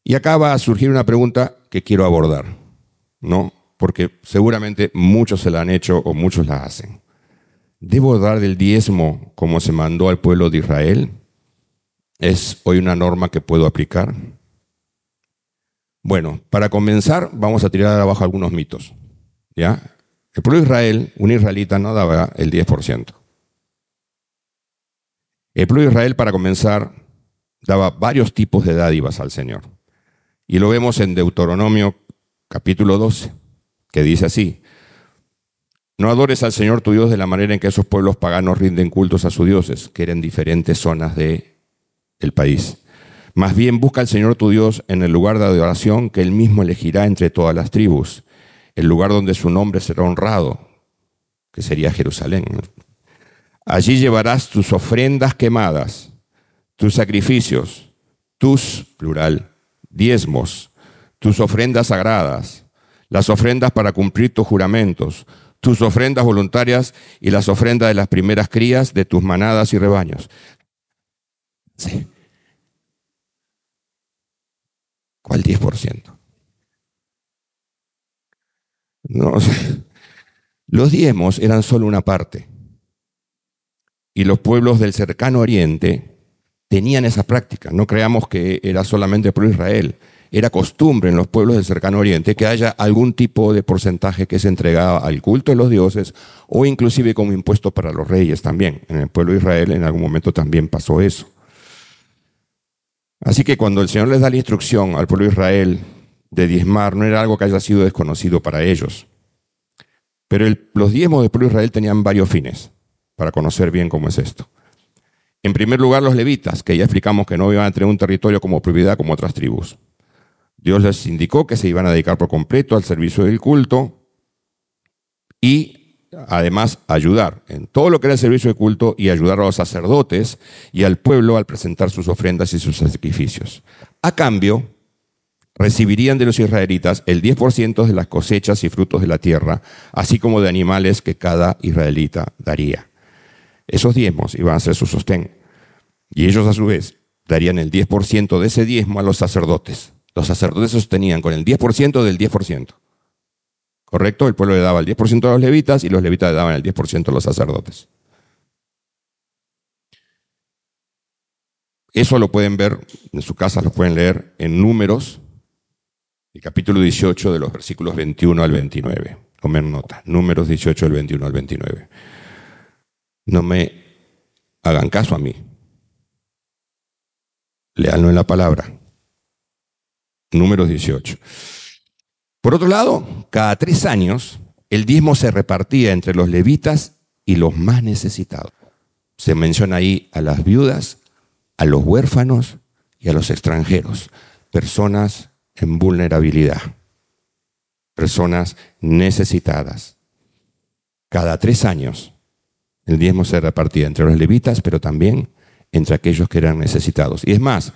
Y acá va a surgir una pregunta que quiero abordar, ¿no? Porque seguramente muchos se la han hecho o muchos la hacen. ¿Debo dar del diezmo como se mandó al pueblo de Israel? ¿Es hoy una norma que puedo aplicar? Bueno, para comenzar, vamos a tirar abajo algunos mitos. ¿ya? El pueblo de Israel, un israelita, no daba el 10%. El pueblo de Israel, para comenzar, daba varios tipos de dádivas al Señor. Y lo vemos en Deuteronomio capítulo 12, que dice así, no adores al Señor tu Dios de la manera en que esos pueblos paganos rinden cultos a sus dioses, que eran diferentes zonas de el país. Más bien busca al Señor tu Dios en el lugar de adoración que Él mismo elegirá entre todas las tribus, el lugar donde su nombre será honrado, que sería Jerusalén. Allí llevarás tus ofrendas quemadas, tus sacrificios, tus, plural, diezmos, tus ofrendas sagradas, las ofrendas para cumplir tus juramentos, tus ofrendas voluntarias y las ofrendas de las primeras crías de tus manadas y rebaños. Sí. ¿Cuál 10%? No, los diezmos eran solo una parte. Y los pueblos del cercano oriente tenían esa práctica. No creamos que era solamente por Israel. era costumbre en los pueblos del cercano oriente que haya algún tipo de porcentaje que se entregaba al culto de los dioses o inclusive como impuesto para los reyes también. En el pueblo de Israel en algún momento también pasó eso. Así que cuando el Señor les da la instrucción al pueblo de Israel de diezmar, no era algo que haya sido desconocido para ellos. Pero los diezmos del pueblo de Israel tenían varios fines, para conocer bien cómo es esto. En primer lugar, los levitas, que ya explicamos que no iban a tener un territorio como propiedad como otras tribus. Dios les indicó que se iban a dedicar por completo al servicio del culto y además ayudar en todo lo que era el servicio de culto y ayudar a los sacerdotes y al pueblo al presentar sus ofrendas y sus sacrificios. A cambio, recibirían de los israelitas el 10% de las cosechas y frutos de la tierra, así como de animales que cada israelita daría. Esos diezmos iban a ser su sostén. Y ellos a su vez darían el 10% de ese diezmo a los sacerdotes. Los sacerdotes sostenían con el 10% del 10%. ¿Correcto? El pueblo le daba el 10% a los levitas y los levitas le daban el 10% a los sacerdotes. Eso lo pueden ver en su casa, lo pueden leer en números, el capítulo 18 de los versículos 21 al 29. Tomen nota, números 18 del 21 al 29. No me hagan caso a mí. Leanlo en la palabra. Números 18. Por otro lado, cada tres años el diezmo se repartía entre los levitas y los más necesitados. Se menciona ahí a las viudas, a los huérfanos y a los extranjeros, personas en vulnerabilidad, personas necesitadas. Cada tres años el diezmo se repartía entre los levitas, pero también entre aquellos que eran necesitados. Y es más,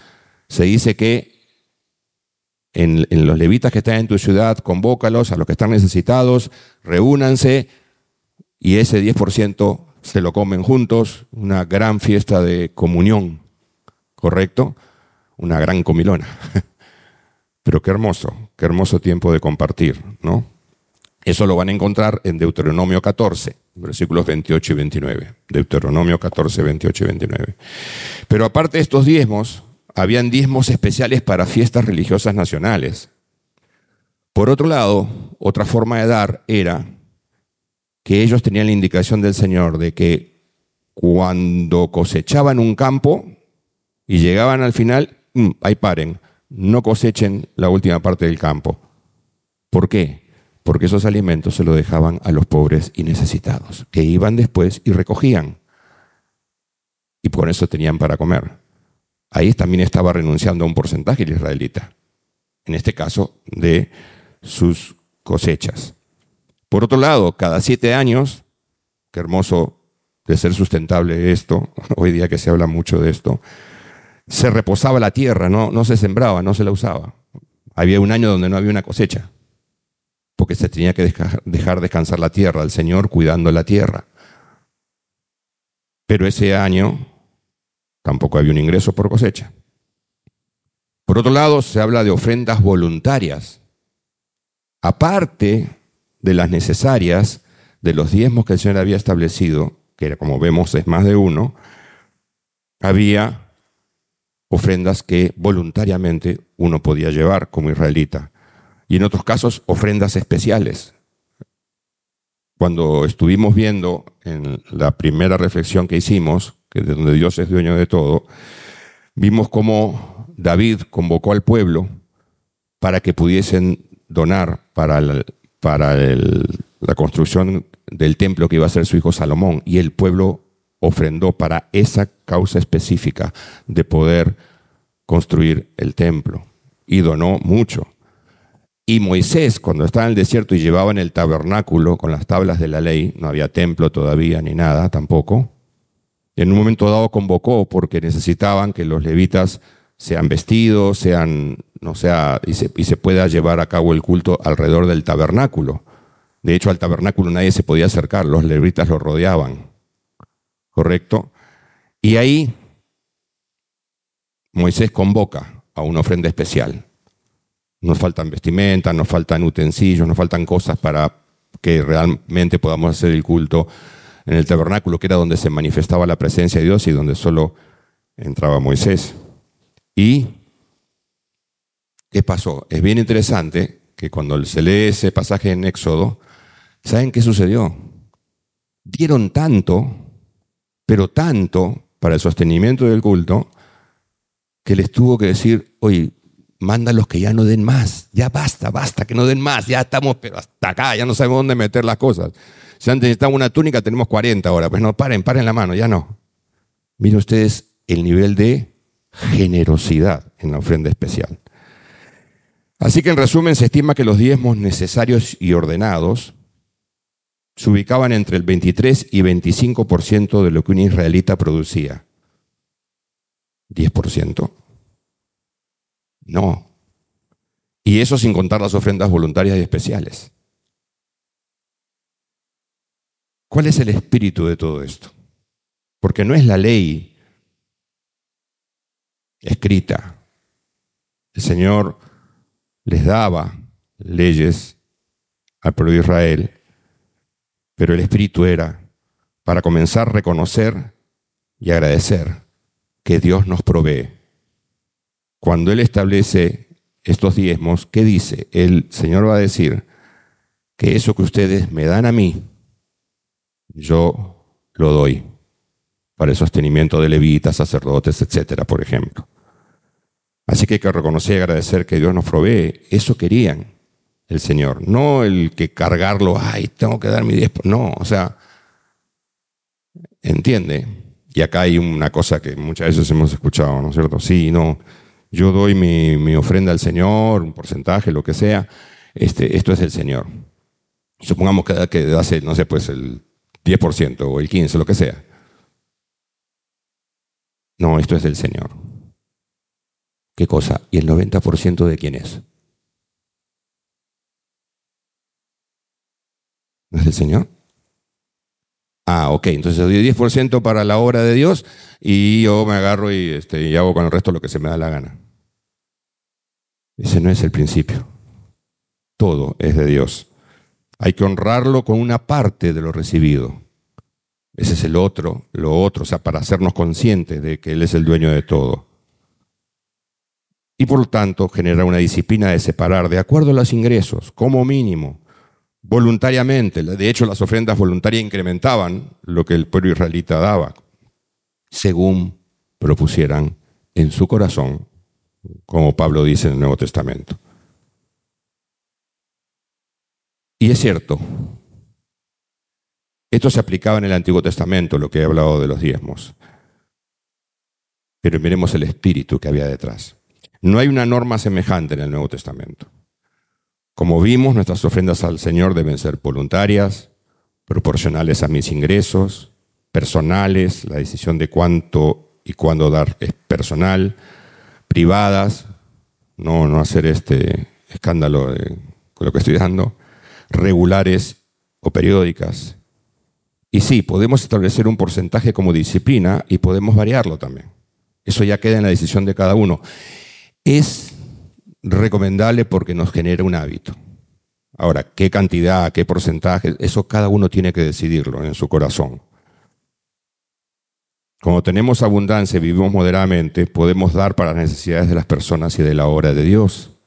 se dice que en, los levitas que están en tu ciudad, convócalos a los que están necesitados, reúnanse y ese 10% se lo comen juntos, una gran fiesta de comunión, ¿correcto? Una gran comilona. Pero qué hermoso, qué hermoso tiempo de compartir, ¿no? Eso lo van a encontrar en Deuteronomio 14, versículos 28 y 29. Deuteronomio 14, 28 y 29. Pero aparte de estos diezmos, habían diezmos especiales para fiestas religiosas nacionales. Por otro lado, otra forma de dar era que ellos tenían la indicación del Señor de que cuando cosechaban un campo y llegaban al final, mm, ahí paren, no cosechen la última parte del campo. ¿Por qué? porque esos alimentos se los dejaban a los pobres y necesitados, que iban después y recogían. Y por eso tenían para comer. Ahí también estaba renunciando a un porcentaje el israelita, en este caso de sus cosechas. Por otro lado, cada siete años, qué hermoso de ser sustentable esto, hoy día que se habla mucho de esto, se reposaba la tierra, no, no se sembraba, no se la usaba. Había un año donde no había una cosecha porque se tenía que dejar descansar la tierra, el Señor cuidando la tierra. Pero ese año tampoco había un ingreso por cosecha. Por otro lado, se habla de ofrendas voluntarias. Aparte de las necesarias, de los diezmos que el Señor había establecido, que como vemos es más de uno, había ofrendas que voluntariamente uno podía llevar como israelita y en otros casos ofrendas especiales. Cuando estuvimos viendo en la primera reflexión que hicimos, que de donde Dios es dueño de todo, vimos cómo David convocó al pueblo para que pudiesen donar para, para la construcción del templo que iba a ser su hijo Salomón. Y el pueblo ofrendó para esa causa específica de poder construir el templo. Y donó mucho. Y Moisés, cuando estaba en el desierto y llevaba en el tabernáculo con las tablas de la ley, no había templo todavía ni nada tampoco, en un momento dado convocó porque necesitaban que los levitas sean vestidos, sean, no sea, y se, y se pueda llevar a cabo el culto alrededor del tabernáculo. De hecho, al tabernáculo nadie se podía acercar, los levitas lo rodeaban. ¿Correcto? Y ahí Moisés convoca a una ofrenda especial. Nos faltan vestimentas, nos faltan utensilios, nos faltan cosas para que realmente podamos hacer el culto en el tabernáculo, que era donde se manifestaba la presencia de Dios y donde solo entraba Moisés. Y ¿qué pasó? Es bien interesante que cuando se lee ese pasaje en Éxodo, ¿saben qué sucedió? Dieron tanto, pero tanto para el sostenimiento del culto, que les tuvo que decir, oye, los que ya no den más, ya basta, basta, que no den más, ya estamos pero hasta acá, ya no sabemos dónde meter las cosas. Si antes necesitamos una túnica, tenemos 40 ahora, pues no, paren, paren la mano, ya no. Miren ustedes el nivel de generosidad en la ofrenda especial. Así que en resumen se estima que los diezmos necesarios y ordenados se ubicaban entre el 23 y 25% de lo que un israelita producía. ¿10%? No. Y eso sin contar las ofrendas voluntarias y especiales. ¿Cuál es el espíritu de todo esto? Porque no es la ley escrita. El Señor les daba leyes al pueblo de Israel, pero el espíritu era para comenzar a reconocer y agradecer que Dios nos provee. Cuando Él establece estos diezmos, ¿qué dice? El Señor va a decir que eso que ustedes me dan a mí, yo lo doy para el sostenimiento de levitas, sacerdotes, etcétera, por ejemplo. Así que hay que reconocer y agradecer que Dios nos provee. Eso querían el Señor, no el que cargarlo, ay, tengo que dar mi diezmo. No, o sea, entiende. Y acá hay una cosa que muchas veces hemos escuchado, ¿no es cierto? Sí, no, yo doy mi, ofrenda al Señor, un porcentaje, lo que sea. Este, esto es del Señor. Supongamos que, que hace, no sé, pues el 10% o el 15%, lo que sea. No, esto es del Señor. ¿Qué cosa? ¿Y el 90% de quién es? ¿No es del Señor? Ah, ok, entonces doy 10% para la obra de Dios y yo me agarro y, este, y hago con el resto lo que se me da la gana. Ese no es el principio. Todo es de Dios. Hay que honrarlo con una parte de lo recibido. Ese es el otro, lo otro, o sea, para hacernos conscientes de que Él es el dueño de todo. Y por lo tanto, genera una disciplina de separar de acuerdo a los ingresos, como mínimo, voluntariamente. De hecho, las ofrendas voluntarias incrementaban lo que el pueblo israelita daba, según propusieran en su corazón, como Pablo dice en el Nuevo Testamento. Y es cierto, esto se aplicaba en el Antiguo Testamento, lo que he hablado de los diezmos. Pero miremos el espíritu que había detrás. No hay una norma semejante en el Nuevo Testamento. Como vimos, nuestras ofrendas al Señor deben ser voluntarias, proporcionales a mis ingresos, personales, la decisión de cuánto y cuándo dar es personal, privadas, no, no hacer este escándalo con lo que estoy dando, regulares o periódicas, y sí, podemos establecer un porcentaje como disciplina y podemos variarlo también. Eso ya queda en la decisión de cada uno. Es recomendable porque nos genera un hábito. Ahora, qué cantidad, qué porcentaje, eso cada uno tiene que decidirlo en su corazón. Cuando tenemos abundancia y vivimos moderadamente, podemos dar para las necesidades de las personas y de la obra de Dios.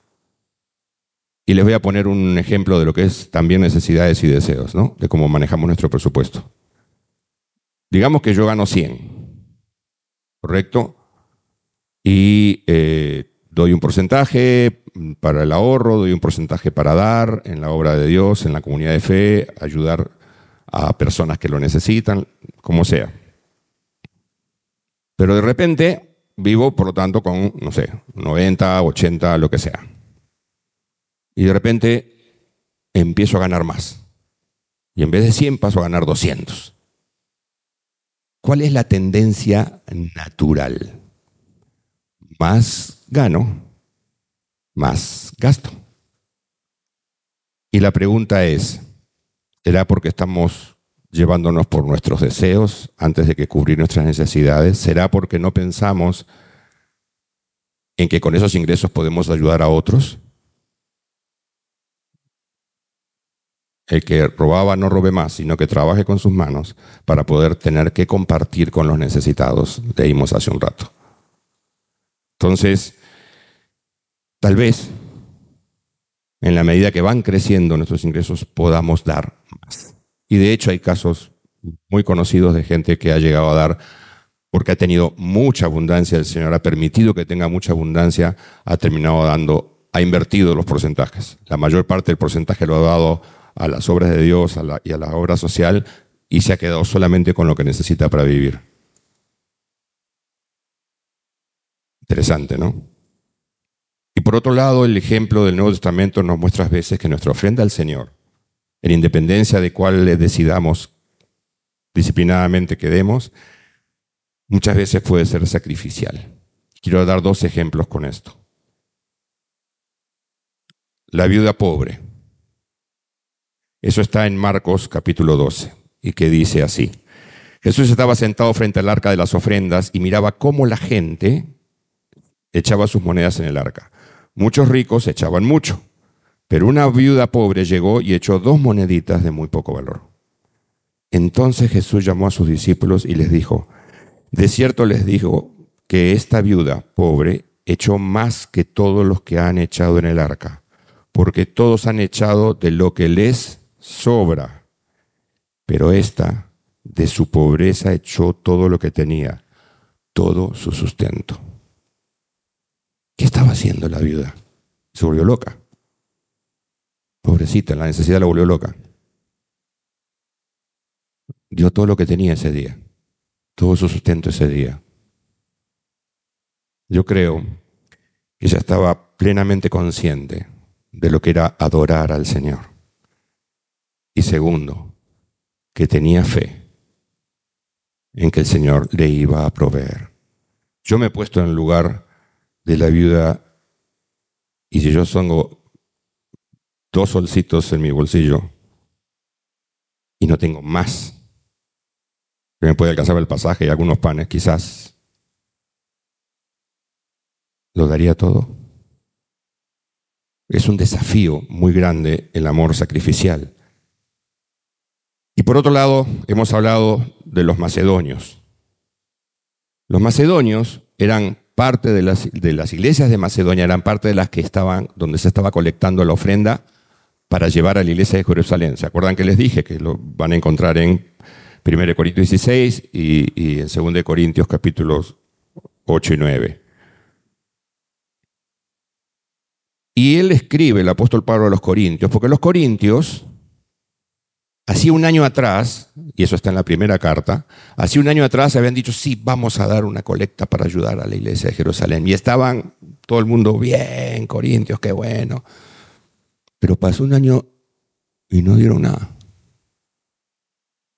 Y les voy a poner un ejemplo de lo que es también necesidades y deseos, ¿no? De cómo manejamos nuestro presupuesto. Digamos que yo gano 100, ¿correcto? Y eh, doy un porcentaje para el ahorro, doy un porcentaje para dar en la obra de Dios, en la comunidad de fe, ayudar a personas que lo necesitan, como sea. Pero de repente vivo, por lo tanto, con, no sé, 90, 80, lo que sea y de repente empiezo a ganar más. Y en vez de 100 paso a ganar 200. ¿Cuál es la tendencia natural? Más gano, más gasto. Y la pregunta es, ¿será porque estamos llevándonos por nuestros deseos antes de que cubrir nuestras necesidades? ¿Será porque no pensamos en que con esos ingresos podemos ayudar a otros? El que robaba no robe más, sino que trabaje con sus manos para poder tener que compartir con los necesitados. Leímos hace un rato. Entonces, Tal vez, en la medida que van creciendo nuestros ingresos, podamos dar más. Y de hecho hay casos muy conocidos de gente que ha llegado a dar porque ha tenido mucha abundancia, el Señor ha permitido que tenga mucha abundancia, ha terminado dando, ha invertido los porcentajes. La mayor parte del porcentaje lo ha dado a las obras de Dios y a la obra social y se ha quedado solamente con lo que necesita para vivir. Interesante, ¿no? Y por otro lado, el ejemplo del Nuevo Testamento nos muestra a veces que nuestra ofrenda al Señor, en independencia de cuál le decidamos disciplinadamente que demos, muchas veces puede ser sacrificial. Quiero dar dos ejemplos con esto. La viuda pobre. Eso está en Marcos capítulo 12 y que dice así. Jesús estaba sentado frente al arca de las ofrendas y miraba cómo la gente echaba sus monedas en el arca. Muchos ricos echaban mucho, pero una viuda pobre llegó y echó dos moneditas de muy poco valor. Entonces Jesús llamó a sus discípulos y les dijo, de cierto les digo que esta viuda pobre echó más que todos los que han echado en el arca, porque todos han echado de lo que les sobra, pero esta de su pobreza echó todo lo que tenía, todo su sustento. ¿Qué estaba haciendo la viuda? Se volvió loca. Pobrecita, la necesidad la volvió loca. Dio todo lo que tenía ese día, todo su sustento ese día. Yo creo que ella estaba plenamente consciente de lo que era adorar al Señor. Y segundo, que tenía fe en que el Señor le iba a proveer. Yo me he puesto en el lugar de la viuda y si yo tengo dos solcitos en mi bolsillo y no tengo más, que me puede alcanzar el pasaje y algunos panes, quizás, ¿lo daría todo? Es un desafío muy grande el amor sacrificial. Y por otro lado, hemos hablado de los macedonios. Los macedonios eran parte de las, de las iglesias de Macedonia, eran parte de las que estaban, donde se estaba colectando la ofrenda para llevar a la iglesia de Jerusalén. ¿Se acuerdan que les dije que lo van a encontrar en 1 Corintios 16 y, y en 2 Corintios capítulos 8 y 9? Y él escribe, el apóstol Pablo a los Corintios, porque los Corintios Hacía un año atrás, y eso está en la primera carta, hacía un año atrás habían dicho, sí, vamos a dar una colecta para ayudar a la iglesia de Jerusalén. Y estaban todo el mundo, bien, Corintios, qué bueno. Pero pasó un año y no dieron nada.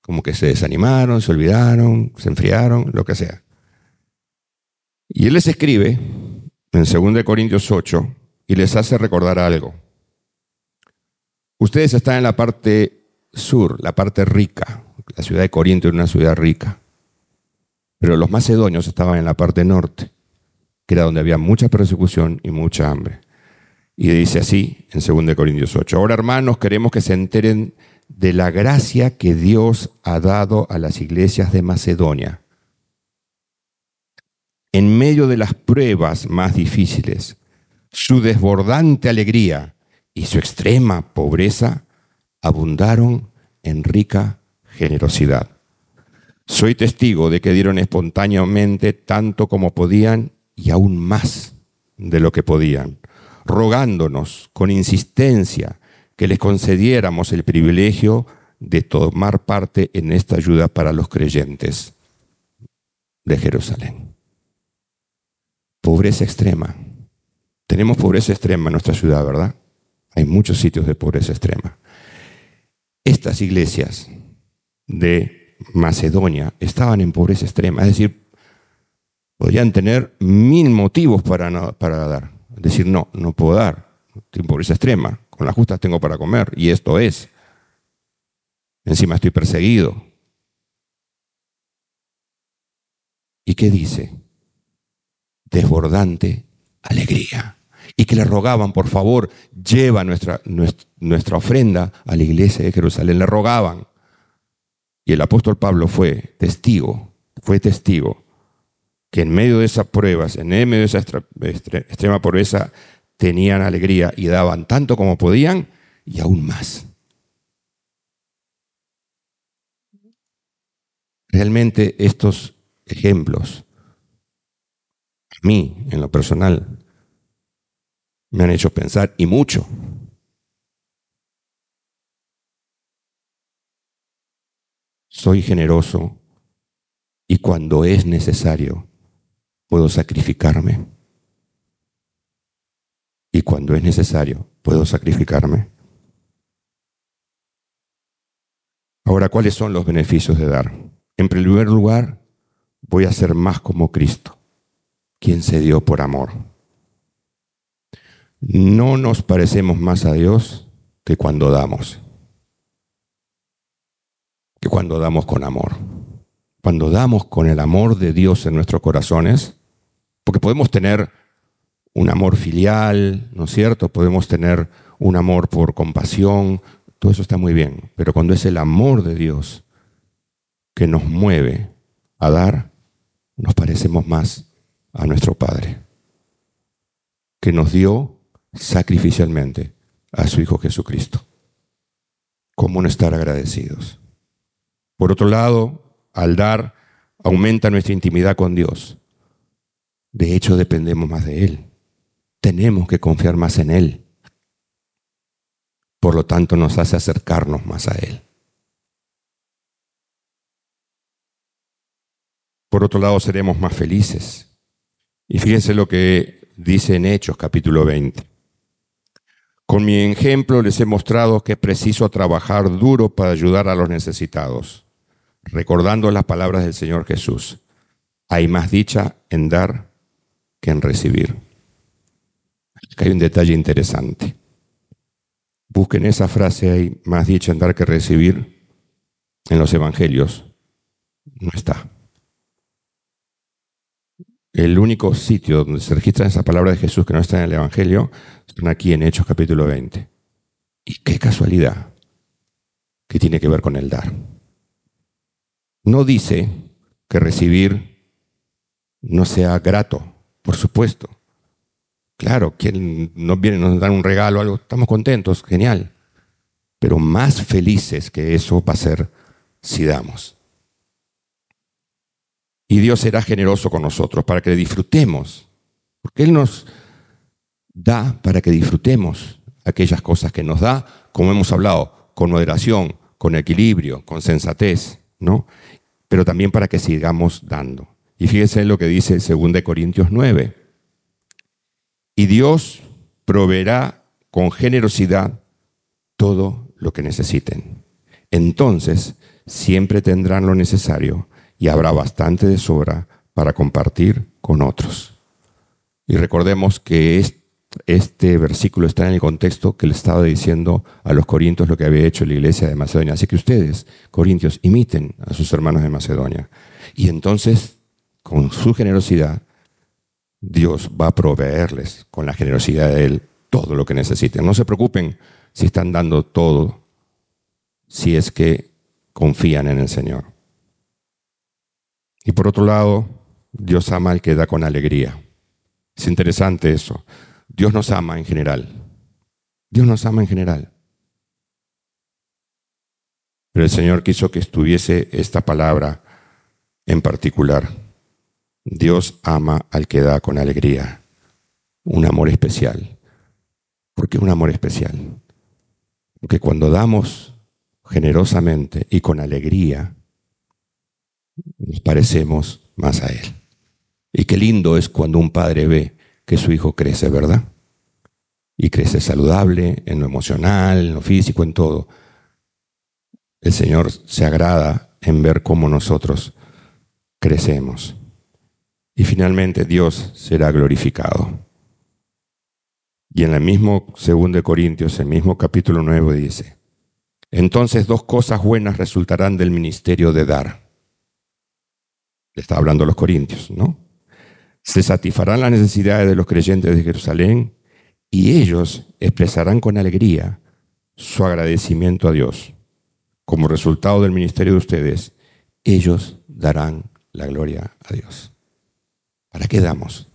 Como que se desanimaron, se olvidaron, se enfriaron, lo que sea. Y él les escribe en 2 Corintios 8 y les hace recordar algo. Ustedes están en la parte sur, la parte rica. La ciudad de Corinto era una ciudad rica. Pero los macedonios estaban en la parte norte, que era donde había mucha persecución y mucha hambre. Y dice así en 2 Corintios 8, ahora hermanos queremos que se enteren de la gracia que Dios ha dado a las iglesias de Macedonia. En medio de las pruebas más difíciles, su desbordante alegría y su extrema pobreza abundaron en rica generosidad. Soy testigo de que dieron espontáneamente tanto como podían y aún más de lo que podían, rogándonos con insistencia que les concediéramos el privilegio de tomar parte en esta ayuda para los creyentes de Jerusalén. Pobreza extrema. Tenemos pobreza extrema en nuestra ciudad, ¿verdad? Hay muchos sitios de pobreza extrema. Estas iglesias de Macedonia estaban en pobreza extrema, es decir, podían tener mil motivos para, para dar. Es decir, no, no puedo dar, estoy en pobreza extrema, con las justas tengo para comer, y esto es. Encima estoy perseguido. ¿Y qué dice? Desbordante alegría y que le rogaban, por favor, lleva nuestra, nuestra, ofrenda a la iglesia de Jerusalén. Le rogaban. Y el apóstol Pablo fue testigo, fue testigo que en medio de esas pruebas, en medio de esa extrema pobreza, tenían alegría y daban tanto como podían y aún más. Realmente estos ejemplos, a mí en lo personal, me han hecho pensar y mucho. Soy generoso y cuando es necesario puedo sacrificarme. Y cuando es necesario puedo sacrificarme. Ahora, ¿cuáles son los beneficios de dar? En primer lugar, voy a ser más como Cristo, quien se dio por amor. No nos parecemos más a Dios que cuando damos, que cuando damos con amor. Cuando damos con el amor de Dios en nuestros corazones, porque podemos tener un amor filial, ¿no es cierto? Podemos tener un amor por compasión, todo eso está muy bien, pero cuando es el amor de Dios que nos mueve a dar, nos parecemos más a nuestro Padre, que nos dio sacrificialmente a su Hijo Jesucristo. ¿Cómo no estar agradecidos? Por otro lado, al dar, aumenta nuestra intimidad con Dios. De hecho, dependemos más de Él. Tenemos que confiar más en Él por lo tanto nos hace acercarnos más a Él. Por otro lado, seremos más felices. Y fíjense lo que dice en Hechos capítulo 20. Con mi ejemplo les he mostrado que es preciso trabajar duro para ayudar a los necesitados, recordando las palabras del Señor Jesús. Hay más dicha en dar que en recibir. Hay un detalle interesante. Busquen esa frase ahí, más dicha en dar que recibir, en los evangelios. No está. El único sitio donde se registra esa palabra de Jesús que no está en el Evangelio son aquí en Hechos capítulo 20. Y qué casualidad que tiene que ver con el dar. No dice que recibir no sea grato, por supuesto. Claro, quien nos viene, nos dan un regalo, algo, estamos contentos, genial. Pero más felices que eso va a ser si damos. Y Dios será generoso con nosotros para que disfrutemos. Porque Él nos da para que disfrutemos aquellas cosas que nos da, como hemos hablado, con moderación, con equilibrio, con sensatez, ¿no? Pero también para que sigamos dando. Y fíjense lo que dice 2 Corintios 9. Y Dios proveerá con generosidad todo lo que necesiten. Entonces siempre tendrán lo necesario y habrá bastante de sobra para compartir con otros. Y recordemos que este versículo está en el contexto que le estaba diciendo a los corintios lo que había hecho la iglesia de Macedonia. Así que ustedes, corintios, imiten a sus hermanos de Macedonia. Y entonces, con su generosidad, Dios va a proveerles con la generosidad de Él todo lo que necesiten. No se preocupen si están dando todo, si es que confían en el Señor. Y por otro lado, Dios ama al que da con alegría. Es interesante eso. Dios nos ama en general. Dios nos ama en general. Pero el Señor quiso que estuviese esta palabra en particular. Dios ama al que da con alegría. Un amor especial. ¿Por qué un amor especial? Porque cuando damos generosamente y con alegría, nos parecemos más a Él. Y qué lindo es cuando un padre ve que su hijo crece, ¿verdad? Y crece saludable en lo emocional, en lo físico, en todo. El Señor se agrada en ver cómo nosotros crecemos y finalmente Dios será glorificado. Y en el mismo 2 Corintios, el mismo capítulo 9 dice, entonces dos cosas buenas resultarán del ministerio de dar. Le está hablando a los corintios, ¿no? Se satisfarán las necesidades de los creyentes de Jerusalén y ellos expresarán con alegría su agradecimiento a Dios. Como resultado del ministerio de ustedes, ellos darán la gloria a Dios. ¿Para qué damos?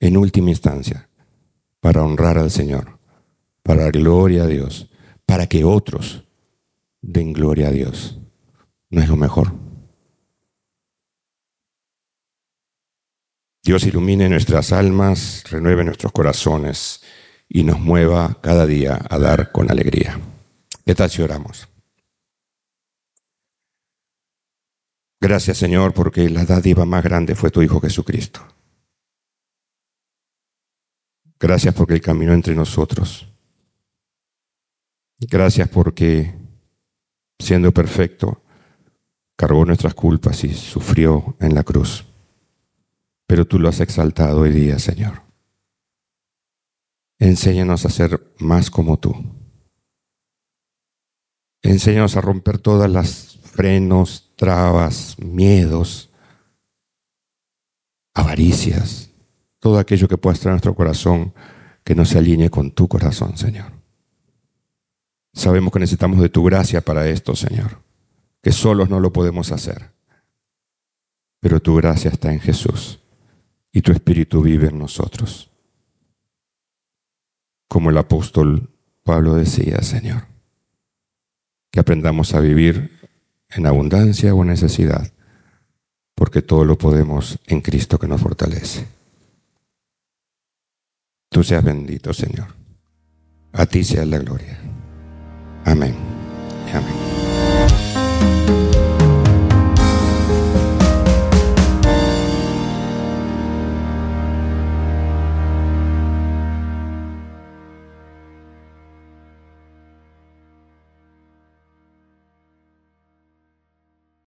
En última instancia, para honrar al Señor, para dar gloria a Dios, para que otros den gloria a Dios. ¿No es lo mejor? Dios ilumine nuestras almas, renueve nuestros corazones y nos mueva cada día a dar con alegría. ¿Qué tal si oramos? Gracias Señor porque la dádiva más grande fue tu Hijo Jesucristo. Gracias porque Él caminó entre nosotros. Gracias porque, siendo perfecto, cargó nuestras culpas y sufrió en la cruz. Pero tú lo has exaltado hoy día, Señor. Enséñanos a ser más como tú. Enséñanos a romper todas las frenos, trabas, miedos, avaricias, todo aquello que pueda estar en nuestro corazón que no se alinee con tu corazón, Señor. Sabemos que necesitamos de tu gracia para esto, Señor, que solos no lo podemos hacer. Pero tu gracia está en Jesús y tu Espíritu vive en nosotros. Como el apóstol Pablo decía, Señor, que aprendamos a vivir en abundancia o necesidad, porque todo lo podemos en Cristo que nos fortalece. Tú seas bendito, Señor. A ti sea la gloria. Amén. Amén.